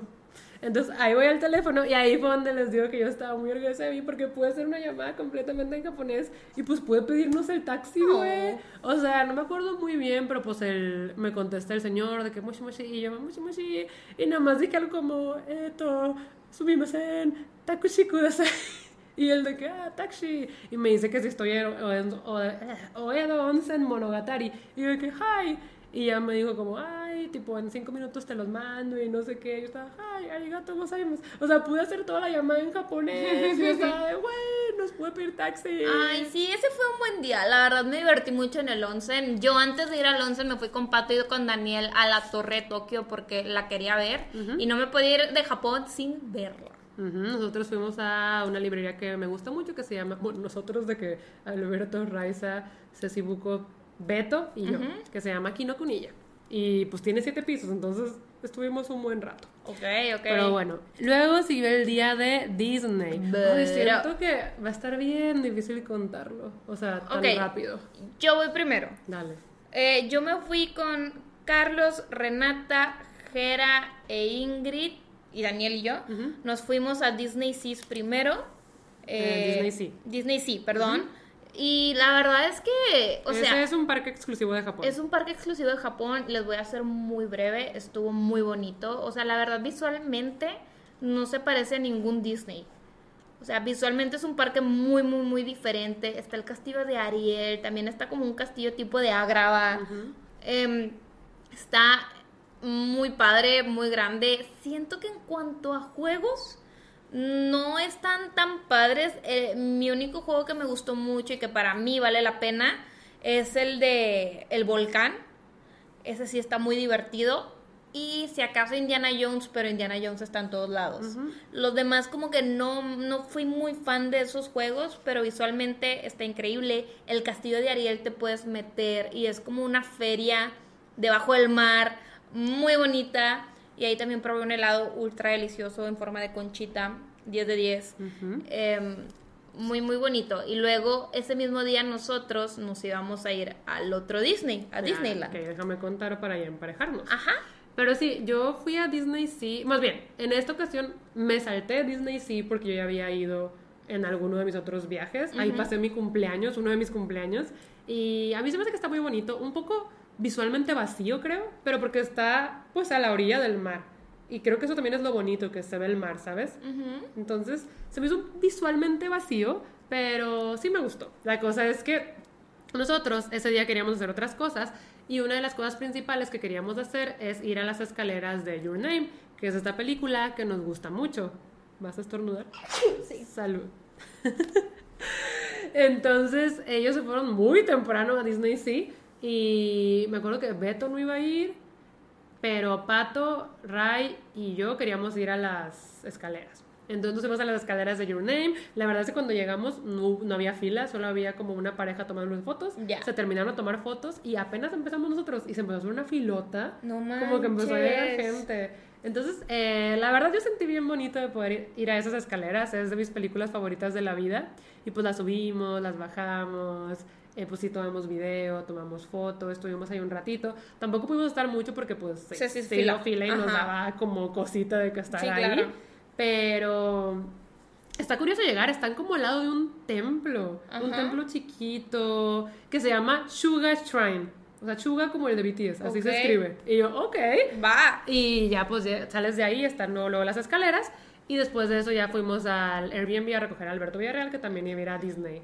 entonces ahí voy al teléfono y ahí fue donde les digo que yo estaba muy orgullosa de mí porque pude hacer una llamada completamente en japonés y pues pude pedirnos el taxi, Oh. güey. O sea, no me acuerdo muy bien, pero pues el, me contesta el señor de que moshi moshi y yo moshi moshi y nada más dije algo como, esto, sumimasen, takushi kudasai. Y el de que, ah, taxi. Y me dice que si estoy en Oedo- Oe- Oedo Onsen Monogatari. Y yo de que, hi. Y ya me dijo como, ay, tipo, en cinco minutos te los mando y no sé qué. Yo estaba, ay, arigato gozaimasu. O sea, pude hacer toda la llamada en japonés. Yo estaba de, güey, nos puede pedir taxi. Ay, sí, ese fue un buen día. La verdad me divertí mucho en el onsen. Yo antes de ir al onsen me fui con Pato y con Daniel a la Torre de Tokio porque la quería ver. Y no me podía ir de Japón sin verla. Ujú, Nosotros fuimos a una librería que me gusta mucho que se llama, bueno, nosotros de que Alberto, Raiza, Ceci Buco, Beto y yo, que se llama Kino Kunilla. Y pues tiene siete pisos, entonces estuvimos un buen rato. Ok, ok. Pero bueno, luego siguió el día de Disney. Pero- Ay, siento que va a estar bien difícil contarlo. O sea, tan rápido. Yo voy primero. Dale. Eh, yo me fui con Carlos, Renata, Jera e Ingrid y Daniel y yo. Nos fuimos a Disney Seas primero. Eh, Disney Sea. Disney Sea, perdón. Y la verdad es que, o Ese sea, es un parque exclusivo de Japón. es un parque exclusivo de Japón. Les voy a hacer muy breve. Estuvo muy bonito. O sea, la verdad, visualmente no se parece a ningún Disney. O sea, visualmente es un parque muy, muy, muy diferente. Está el castillo de Ariel. También está como un castillo tipo de Agrava. Em, está muy padre, muy grande. Siento que en cuanto a juegos, no están tan padres. Eh, mi único juego que me gustó mucho y que para mí vale la pena es el de El Volcán. Ese sí está muy divertido. Y si acaso Indiana Jones, pero Indiana Jones está en todos lados. Los demás como que no, no fui muy fan de esos juegos, pero visualmente está increíble. El castillo de Ariel te puedes meter y es como una feria debajo del mar, muy bonita. Y ahí también probé un helado ultra delicioso en forma de conchita, 10 de 10. Ujú. Em, muy, muy bonito. Y luego ese mismo día nosotros nos íbamos a ir al otro Disney, a Ya, Disneyland. Ok, déjame contar para ya emparejarnos. Ajá. Pero sí, yo fui a Disney Sea. Más bien, en esta ocasión me salté Disney Sea porque yo ya había ido en alguno de mis otros viajes. Ahí pasé mi cumpleaños, uno de mis cumpleaños. Y a mí se me hace que está muy bonito. Un poco visualmente vacío, creo. Pero porque está, pues, a la orilla del mar. Y creo que eso también es lo bonito, que se ve el mar, ¿sabes? Entonces, se me hizo visualmente vacío, pero sí me gustó. La cosa es que nosotros ese día queríamos hacer otras cosas y una de las cosas principales que queríamos hacer es ir a las escaleras de Your Name, que es esta película que nos gusta mucho. ¿Vas a estornudar? Sí. Salud. Entonces, ellos se fueron muy temprano a Disney Sea y me acuerdo que Beto no iba a ir, pero Pato, Ray y yo queríamos ir a las escaleras. Entonces nos fuimos a las escaleras de Your Name. La verdad es que cuando llegamos no, no había fila, solo había como una pareja tomando fotos. Ya. Se terminaron a tomar fotos y apenas empezamos nosotros y se empezó a hacer una filota. No Como que empezó a llegar manches. gente. Entonces, eh, la verdad yo sentí bien bonito de poder ir a esas escaleras. Es de mis películas favoritas de la vida. Y pues las subimos, las bajamos. Eh, pues sí, tomamos video, tomamos fotos, estuvimos ahí un ratito. Tampoco pudimos estar mucho porque pues Sí, sí, sí, sí, fila. lo fila y nos daba como cosita de que estar Sí, ahí. claro. Pero está curioso llegar, están como al lado de un templo, un templo chiquito que se llama Suga Shrine. O sea, Suga como el de BTS, así se Ok. escribe. Y yo, ok. Va. Y ya pues ya sales de ahí, están luego, luego las escaleras. Y después de eso ya fuimos al Airbnb a recoger a Alberto Villarreal, que también iba a ir a Disney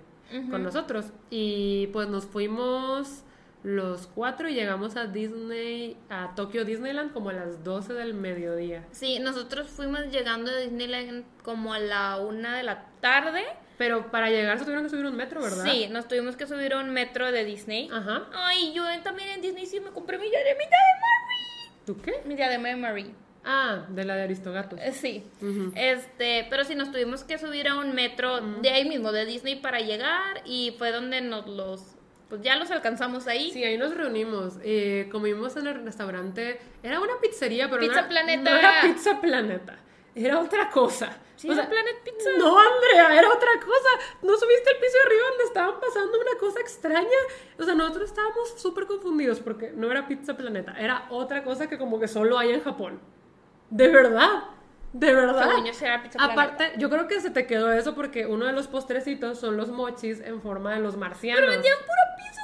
con nosotros. Y pues nos fuimos los cuatro y llegamos a Disney, a Tokyo Disneyland como a las 12 del mediodía. Sí, nosotros fuimos llegando a Disneyland como a la una de la tarde. Pero para llegar se tuvieron que subir un metro, ¿verdad? Sí, nos tuvimos que subir a un metro de Disney. Ajá. Ay, yo también en Disney sí me compré mi diadema de Marie. ¿Tú qué? Mi diadema de Marie. Ah, de la de Aristogatos. Eh, Sí. Ujú. Este, pero sí nos tuvimos que subir a un metro de ahí mismo, de Disney para llegar y fue donde nos los pues ya los alcanzamos ahí. Sí, ahí nos reunimos. eh, comimos en el restaurante. Era una pizzería, pero Pizza no era, Planeta. no era Pizza Planeta. Era otra cosa. Sí, era Planet Pizza. No, Andrea, era otra cosa. ¿No subiste el piso de arriba donde estaban pasando una cosa extraña? O sea, nosotros estábamos súper confundidos porque no era Pizza Planeta. Era otra cosa que como que solo hay en Japón. De verdad. De verdad. Yo, Pizza Planeta. Aparte, yo creo que se te quedó eso porque uno de los postrecitos son los mochis en forma de los marcianos. Pero vendían puro piso.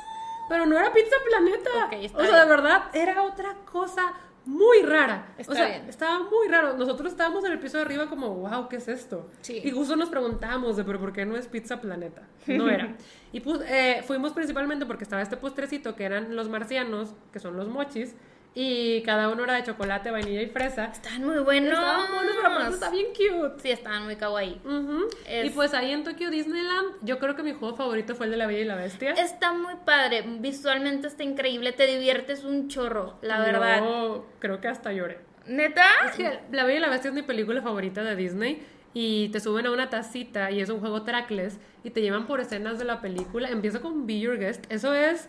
Pero no era Pizza Planeta. Ok, está o sea, bien. de verdad, era otra cosa muy rara. Está o sea, bien. estaba muy raro. Nosotros estábamos en el piso de arriba como, wow, ¿qué es esto? Sí. Y justo nos preguntamos de, pero ¿por qué no es Pizza Planeta? No era. y pues, eh, fuimos principalmente porque estaba este postrecito que eran los marcianos, que son los mochis, y cada uno era de chocolate, vainilla y fresa. Están muy buenos. Estaban buenos, pero está bien cute. Sí, estaban muy kawaii. Es- Y pues ahí en Tokio Disneyland, yo creo que mi juego favorito fue el de la Bella y la Bestia. Está muy padre, visualmente está increíble, te diviertes un chorro, la verdad. Yo creo que hasta lloré. ¿Neta? Es que La Bella y la Bestia es mi película favorita de Disney y te suben a una tacita y es un juego trackless y te llevan por escenas de la película. Empieza con Be Your Guest. Eso es.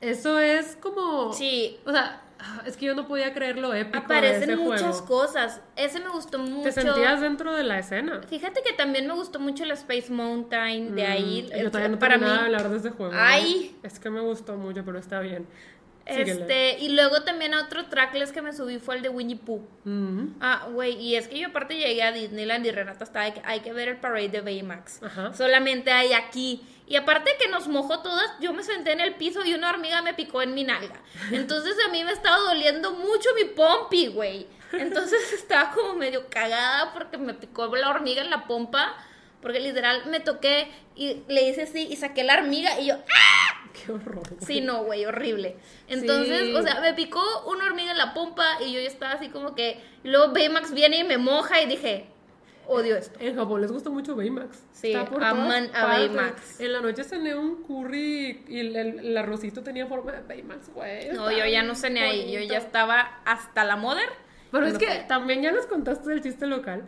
Eso es como. Sí. O sea, Es que yo no podía creer lo épico de Aparecen ese muchas juego. cosas. Ese me gustó mucho. Te sentías dentro de la escena. Fíjate que también me gustó mucho la Space Mountain de ahí. Mm, Yo todavía no para mí. de hablar de ese juego. ¿eh? Ay. Es que me gustó mucho, pero está bien. Síguele. Este, y luego también otro trackless que me subí fue el de Winnie Pooh. Ujú. Ah, güey, y es que yo aparte llegué a Disneyland y Renata estaba de que hay que ver el parade de Baymax. Ajá. Solamente hay aquí. Y aparte que nos mojó todas, yo me senté en el piso y una hormiga me picó en mi nalga. Entonces a mí me estaba doliendo mucho mi pompi, güey. Entonces estaba como medio cagada porque me picó la hormiga en la pompa. Porque literal me toqué y le hice así y saqué la hormiga y yo, ¡ah! Qué horror. güey. Sí, no, güey, horrible. Entonces, Sí. o sea, me picó una hormiga en la pompa y yo ya estaba así como que. luego Baymax viene y me moja y dije, odio esto. En Japón les gusta mucho Baymax. Sí, Está por aman a partes. Baymax. En la noche cené un curry y el, el- el arrocito tenía forma de Baymax, güey. No, yo ya no cené ahí, yo bonito. ya estaba hasta la mother. Pero es que fue. también ya nos contaste del chiste local.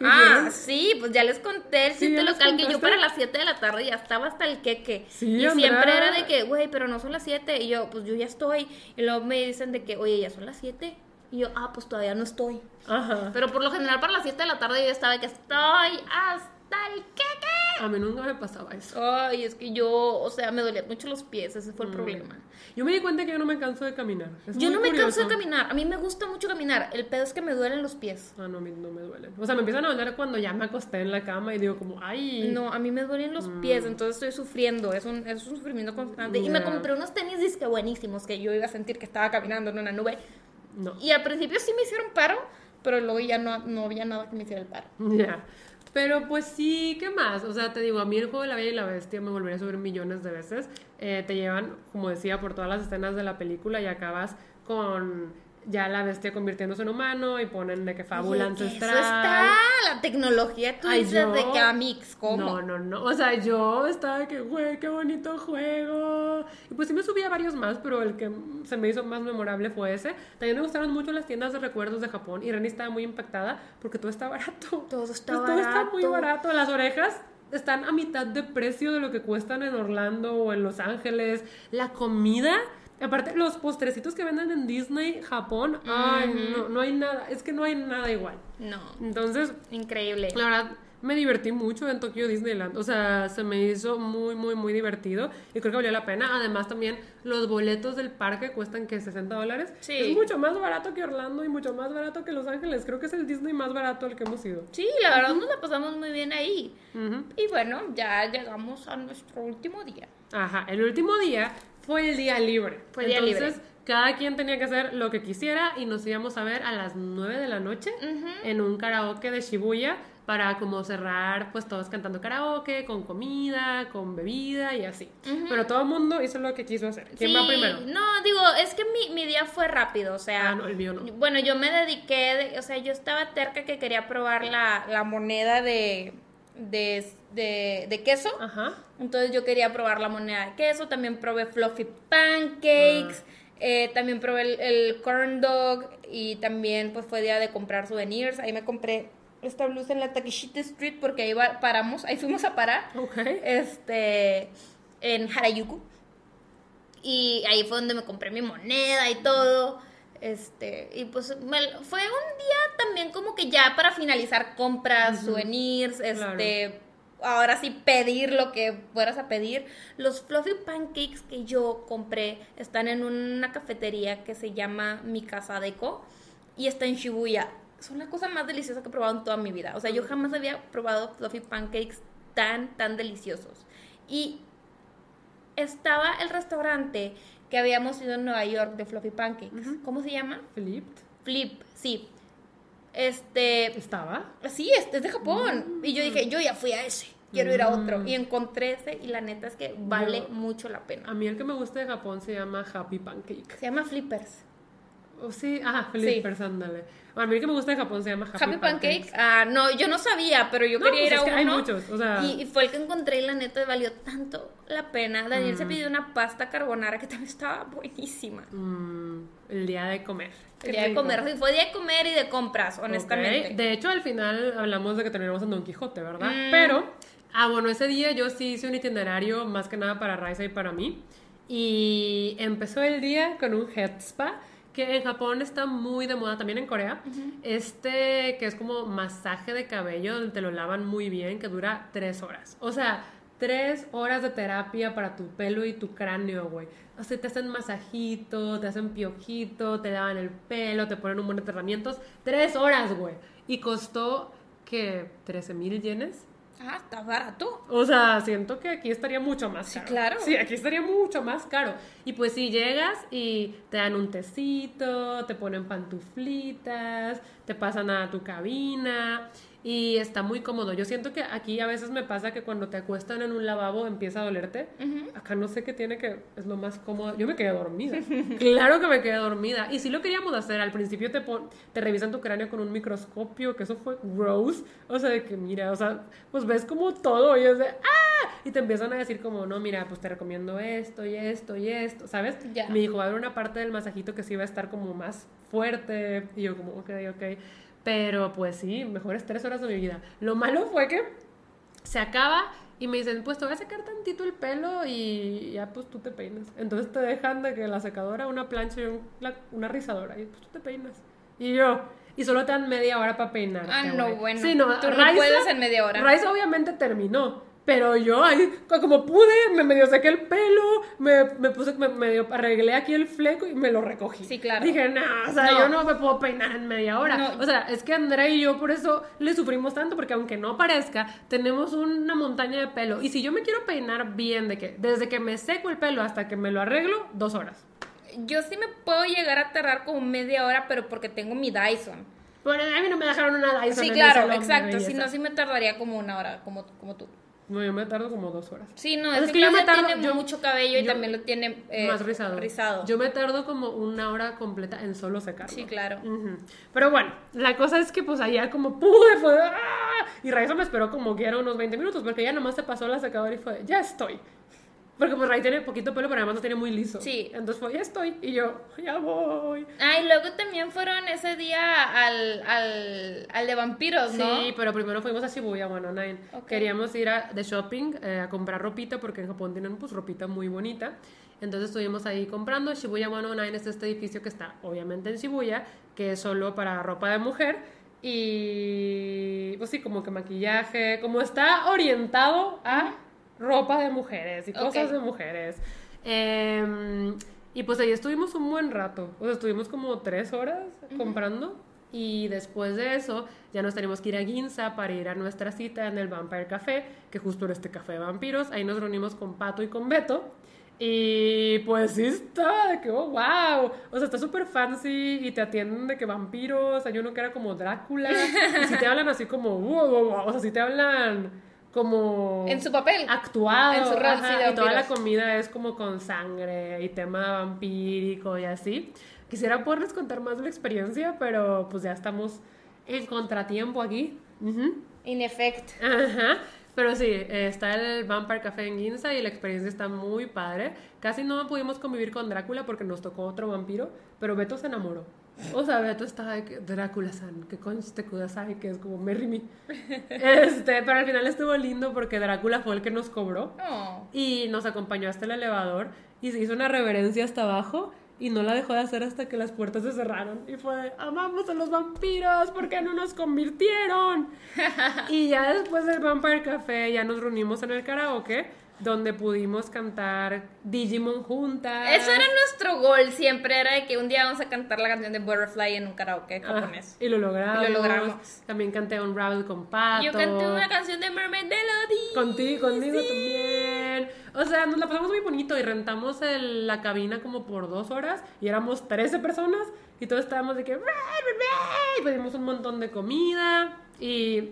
Ah, sí, pues ya les conté el chiste local que yo para las 7 de la tarde ya estaba hasta el queque. Sí, y Andrea. siempre era de que, güey, pero no son las 7. Y yo, pues yo ya estoy. Y luego me dicen de que, oye, ya son las 7. Y yo, ah, pues todavía no estoy. Ajá. Pero por lo general para las 7 de la tarde yo estaba que estoy hasta el queque. A mí nunca me pasaba eso. Ay, es que yo, o sea, me dolían mucho los pies, ese fue el problema. Yo me di cuenta que yo no me canso de caminar. Es Yo no me canso de caminar, a mí me gusta mucho caminar, el pedo es que me duelen los pies. Ah, no, a mí no me duelen. O sea, me empiezan a doler cuando ya me acosté en la cama y digo como, ay. No, a mí me duelen los pies, entonces estoy sufriendo, es un, es un sufrimiento constante. Y me compré unos tenis disque buenísimos que yo iba a sentir que estaba caminando en una nube. No. Y al principio sí me hicieron paro, pero luego ya no, no había nada que me hiciera el paro. Ya. Pero pues sí, ¿qué más? O sea, te digo, a mí el juego de la Bella y la Bestia me volvería a subir millones de veces. Eh, te llevan, como decía, por todas las escenas de la película y acabas con ya la bestia convirtiéndose en humano y ponen de que fábula ancestral. Eso está, la tecnología, tú Ay, dices yo- de que Amix, ¿cómo? No, no, no. O sea, yo estaba de que, güey, qué bonito juego. Y pues sí me subí a varios más, pero el que se me hizo más memorable fue ese. También me gustaron mucho las tiendas de recuerdos de Japón. Y Reni estaba muy impactada porque todo está barato. Todo está Pues todo está muy barato. barato. Las orejas están a mitad de precio de lo que cuestan en Orlando o en Los Ángeles. La comida. Aparte, los postrecitos que venden en Disney, Japón, ay, no, no hay nada, es que no hay nada igual. No, Entonces, increíble. la verdad, me divertí mucho en Tokio Disneyland. O sea, se me hizo muy, muy, muy divertido. Y creo que valió la pena. Además, también los boletos del parque cuestan que 60 dólares. Sí. Es mucho más barato que Orlando y mucho más barato que Los Ángeles. Creo que es el Disney más barato al que hemos ido. Sí, la verdad nos la pasamos muy bien ahí. Y bueno, ya llegamos a nuestro último día. Ajá, el último día fue el día libre. Fue el día Entonces, libre. cada quien tenía que hacer lo que quisiera y nos íbamos a ver a las 9 de la noche en un karaoke de Shibuya para como cerrar pues todos cantando karaoke, con comida, con bebida y así. Pero todo el mundo hizo lo que quiso hacer. ¿Quién va Sí, primero? No, digo, es que mi, mi día fue rápido, o sea... Ah, no, el mío no. Bueno, yo me dediqué, de- o sea, yo estaba terca que quería probar la, la moneda de, de, de, de queso. Ajá. Entonces yo quería probar la moneda de queso, también probé fluffy pancakes, eh, también probé el, el corn dog y también pues fue día de comprar souvenirs. Ahí me compré esta blusa en la Takeshita Street porque ahí va- paramos, ahí fuimos a parar, Ok. este, en Harajuku. Y ahí fue donde me compré mi moneda y todo. Este, y pues me- fue un día también como que ya para finalizar compras, souvenirs, este, ahora sí pedir lo que fueras a pedir. Los fluffy pancakes que yo compré están en una cafetería que se llama Mi Casa Deco y está en Shibuya. Son la cosa más deliciosa que he probado en toda mi vida. O sea, yo jamás había probado fluffy pancakes tan, tan deliciosos. Y estaba el restaurante que habíamos ido en Nueva York de Fluffy Pancakes. ¿Cómo se llama? Philip, Flip, sí. Este, ¿estaba? sí, este es de Japón. Y yo dije, yo ya fui a ese, quiero ir a otro. Y encontré ese y la neta es que vale Yo- mucho la pena. A mí el que me gusta de Japón se llama Happy Pancake. Se llama Flippers. Oh, sí, ah, Flippers, ándale. A mí el que me gusta de Japón se llama Happy, Happy, Pancake. Pancakes. Ah, no, yo no sabía, pero yo No, quería pues ir es a que hay uno. muchos, o sea- y, y fue el que encontré y la neta valió tanto la pena. Daniel Mm. se pidió una pasta carbonara que también estaba buenísima. Mm, el día de comer. El día de comer, sí, fue día de comer y de compras, honestamente. De hecho, al final hablamos de que terminamos en Don Quijote, ¿verdad? Mm. Pero, ah, bueno, ese día yo sí hice un itinerario más que nada para Raisa y para mí. Y empezó el día con un head spa que en Japón está muy de moda, también en Corea, este que es como masaje de cabello, donde te lo lavan muy bien, que dura tres horas. O sea, tres horas de terapia para tu pelo y tu cráneo, güey. O sea, te hacen masajito, te hacen piojito, te lavan el pelo, te ponen un buen de tratamientos. Tres horas, güey. Y costó, que 13 mil yenes. Ah, está barato. O sea, siento que aquí estaría mucho más caro. Sí, claro. Sí, aquí estaría mucho más caro. Y pues si llegas y te dan un tecito, te ponen pantuflitas, te pasan a tu cabina y está muy cómodo. Yo siento que aquí a veces me pasa que cuando te acuestan en un lavabo empieza a dolerte. Acá no sé qué tiene que es lo más cómodo. Yo me quedé dormida. claro que me quedé dormida. Y sí lo queríamos hacer. Al principio te, pon- te revisan tu cráneo con un microscopio, que eso fue gross. O sea, de que mira, o sea, pues ves como todo y es de ¡ah! Y te empiezan a decir como, no, mira, pues te recomiendo esto y esto y esto, ¿sabes? Ya. Me dijo, va a haber una parte del masajito que sí va a estar como más fuerte. Y yo como, ok, ok. Pero pues sí, mejores tres horas de mi vida. Lo malo fue que se acaba y me dicen, pues te voy a sacar tantito el pelo y ya pues tú te peinas. Entonces te dejan de que la secadora, una plancha y un- la- una rizadora y pues tú te peinas. Y yo, y solo te dan media hora para peinar. Ah, no, bueno. Sí, no, Tú no puedes en media hora. Raiza obviamente terminó. Pero yo ahí, co- como pude, me medio saqué el pelo, me, me puse, me medio arreglé aquí el fleco y me lo recogí. Sí, claro. Dije, no, o sea, No. yo no me puedo peinar en media hora. No. O sea, es que Andrea y yo por eso le sufrimos tanto, porque aunque no parezca, tenemos una montaña de pelo. Y si yo me quiero peinar bien, de que desde que me seco el pelo hasta que me lo arreglo, dos horas. Yo sí me puedo llegar a tardar como media hora, pero porque tengo mi Dyson. Bueno, a mí no me dejaron una Dyson Sí, en claro, el salón de exacto. Si no, sí me tardaría como una hora, como, como tú. No, yo me tardo como dos horas. Sí, no, Es es, que yo me tardo- tiene yo- mucho cabello y también lo tiene eh, más rizado. rizado. Yo me tardo como una hora completa en solo secarlo. Sí, claro. Pero bueno, la cosa es que pues allá como pude fue ¡ah! y Raiza me esperó como que era unos 20 minutos porque ya nomás se pasó la secadora y fue ya estoy. Porque pues Ray tiene poquito pelo, pero además lo tiene muy liso. Sí. Entonces fue ya estoy y yo ya voy. Ah, y luego también fueron ese día al, al, al de vampiros, ¿no? Sí, pero primero fuimos a Shibuya 109. Ok. Queríamos ir a, de shopping eh, a comprar ropita porque en Japón tienen pues ropita muy bonita. Entonces estuvimos ahí comprando. Shibuya 109 es este edificio que está obviamente en Shibuya, que es solo para ropa de mujer. Y pues sí, como que maquillaje, como está orientado a ropa de mujeres y cosas de mujeres. Em, y pues ahí estuvimos un buen rato. O sea, estuvimos como tres horas comprando. Y después de eso, ya nos tenemos que ir a Ginza para ir a nuestra cita en el Vampire Café, que justo era este café de vampiros. Ahí nos reunimos con Pato y con Beto. Y pues sí está, de que, oh, wow. O sea, está súper fancy y te atienden de que vampiros. Hay uno que era como Drácula. Y si te hablan así como, wow, wow, wow. O sea, si te hablan como En su papel. actuado En su rol, ajá, sí, de y toda la comida es como con sangre y tema vampírico y así quisiera poderles contar más de la experiencia pero pues ya estamos en contratiempo aquí Ujú. In effect. Ajá. Pero sí, eh, está el Vampire Café en Ginza y la experiencia está muy padre. Casi no pudimos convivir con Drácula porque nos tocó otro vampiro, pero Beto se enamoró. O sea, Beto estaba de que Drácula-san, que conste kudasai, que es como Merry Me. Este, pero al final estuvo lindo porque Drácula fue el que nos cobró Oh. y nos acompañó hasta el elevador y se hizo una reverencia hasta abajo y no la dejó de hacer hasta que las puertas se cerraron y fue de, amamos a los vampiros ¿por qué no nos convirtieron? y ya después del Vampire Café ya nos reunimos en el karaoke donde pudimos cantar Digimon juntas Eso era nuestro gol siempre, era de que un día vamos a cantar la canción de Butterfly en un karaoke Ah, japonés. y lo logramos. Y lo logramos. También canté Unravel con Pato. Yo canté una canción de Mermaid Melody. Contigo, conmigo Sí. también. O sea, nos la pasamos muy bonito y rentamos el- la cabina como por dos horas y éramos 13 personas y todos estábamos de que... "Ray, ray, ray", y pedimos un montón de comida y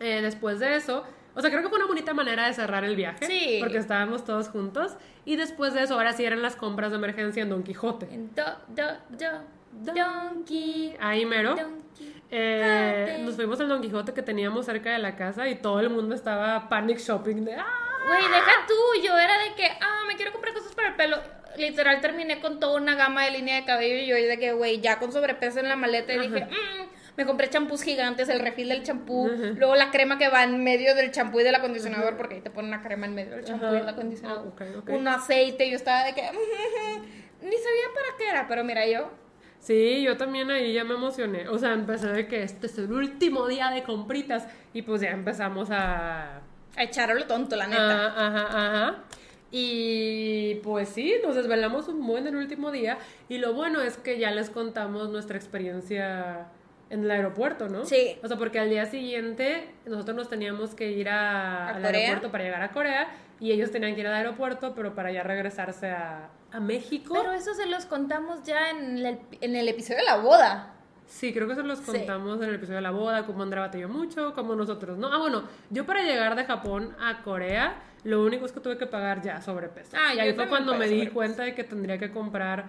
eh, después de eso... O sea, creo que fue una bonita manera de cerrar el viaje. Sí. Porque estábamos todos juntos. Y después de eso, ahora sí eran las compras de emergencia en Don Quijote. En do, do, do, donkey. Ahí mero. Donkey. Eh, nos fuimos al Don Quijote que teníamos cerca de la casa y todo el mundo estaba panic shopping de ¡ah! Güey, deja tú, yo era de que, ah, me quiero comprar cosas para el pelo. Literal terminé con toda una gama de línea de cabello y yo de que, güey, ya con sobrepeso en la maleta y dije, "Mm", me compré champús gigantes, el refil del champú, luego la crema que va en medio del champú y del acondicionador, porque ahí te ponen una crema en medio del champú y Ajá. el acondicionador. Ah, ok, ok. Un aceite, yo estaba de que, "Mm, ni sabía para qué era, pero mira, yo Sí, yo también ahí ya me emocioné. O sea, empecé de que este es el último día de compritas y pues ya empezamos a... A echarlo tonto, la neta. Ajá, ajá, ajá. Y pues sí, nos desvelamos un buen el último día y lo bueno es que ya les contamos nuestra experiencia en el aeropuerto, ¿no? Sí. O sea, porque al día siguiente nosotros nos teníamos que ir a- ¿A al Corea? aeropuerto para llegar a Corea y ellos tenían que ir al aeropuerto, pero para ya regresarse a, a México. Pero eso se los contamos ya en el, en el episodio de la boda. Sí, creo que se los Sí. contamos en el episodio de la boda, cómo Andrea batalló mucho, cómo nosotros no. Ah, bueno, yo para llegar de Japón a Corea, lo único es que tuve que pagar ya sobrepeso. Ah, y ahí fue cuando me di sobrepeso. cuenta de que tendría que comprar,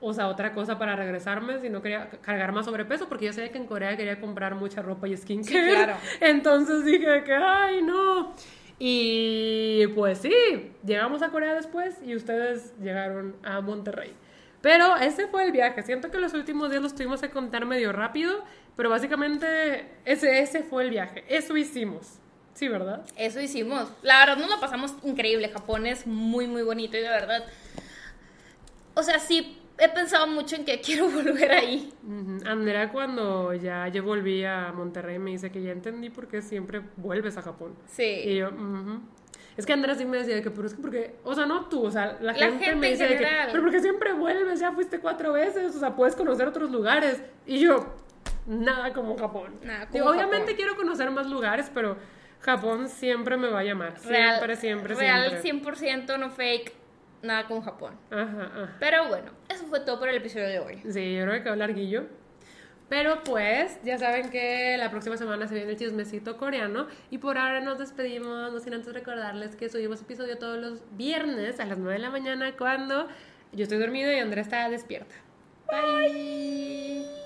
o sea, otra cosa para regresarme si no quería cargar más sobrepeso, porque yo sabía que en Corea quería comprar mucha ropa y skincare. claro. Entonces dije que, ay, no. Y pues sí, llegamos a Corea después y ustedes llegaron a Monterrey. Pero ese fue el viaje. Siento que los últimos días los tuvimos que contar medio rápido, pero básicamente ese, ese fue el viaje. Eso hicimos. Sí, ¿verdad? Eso hicimos. La verdad nos lo pasamos increíble. Japón es muy, muy bonito y de verdad. O sea, sí, he pensado mucho en que quiero volver ahí. Ujú. Andrea cuando ya yo volví a Monterrey me dice que ya entendí por qué siempre vuelves a Japón. Y Sí. yo, ujú. Es que Andrea sí me decía que, pero es que porque, o sea, no tú, o sea, la, La gente, gente me en dice de que, pero porque siempre vuelves, ya fuiste cuatro veces, o sea, puedes conocer otros lugares. Y yo, nada como Japón. Nada como Digo, obviamente Japón. quiero conocer más lugares, pero Japón siempre me va a llamar. Real, Siempre, siempre, real siempre. 100% no fake. Nada con Japón. Ajá, ajá. Pero bueno, eso fue todo por el episodio de hoy. Sí, yo creo que hablar guillo. Pero pues, ya saben que la próxima semana se viene el chismecito coreano. Y por ahora nos despedimos, no sin antes recordarles que subimos episodio todos los viernes a las 9 de la mañana cuando yo estoy dormido y Andrea está despierta. Bye.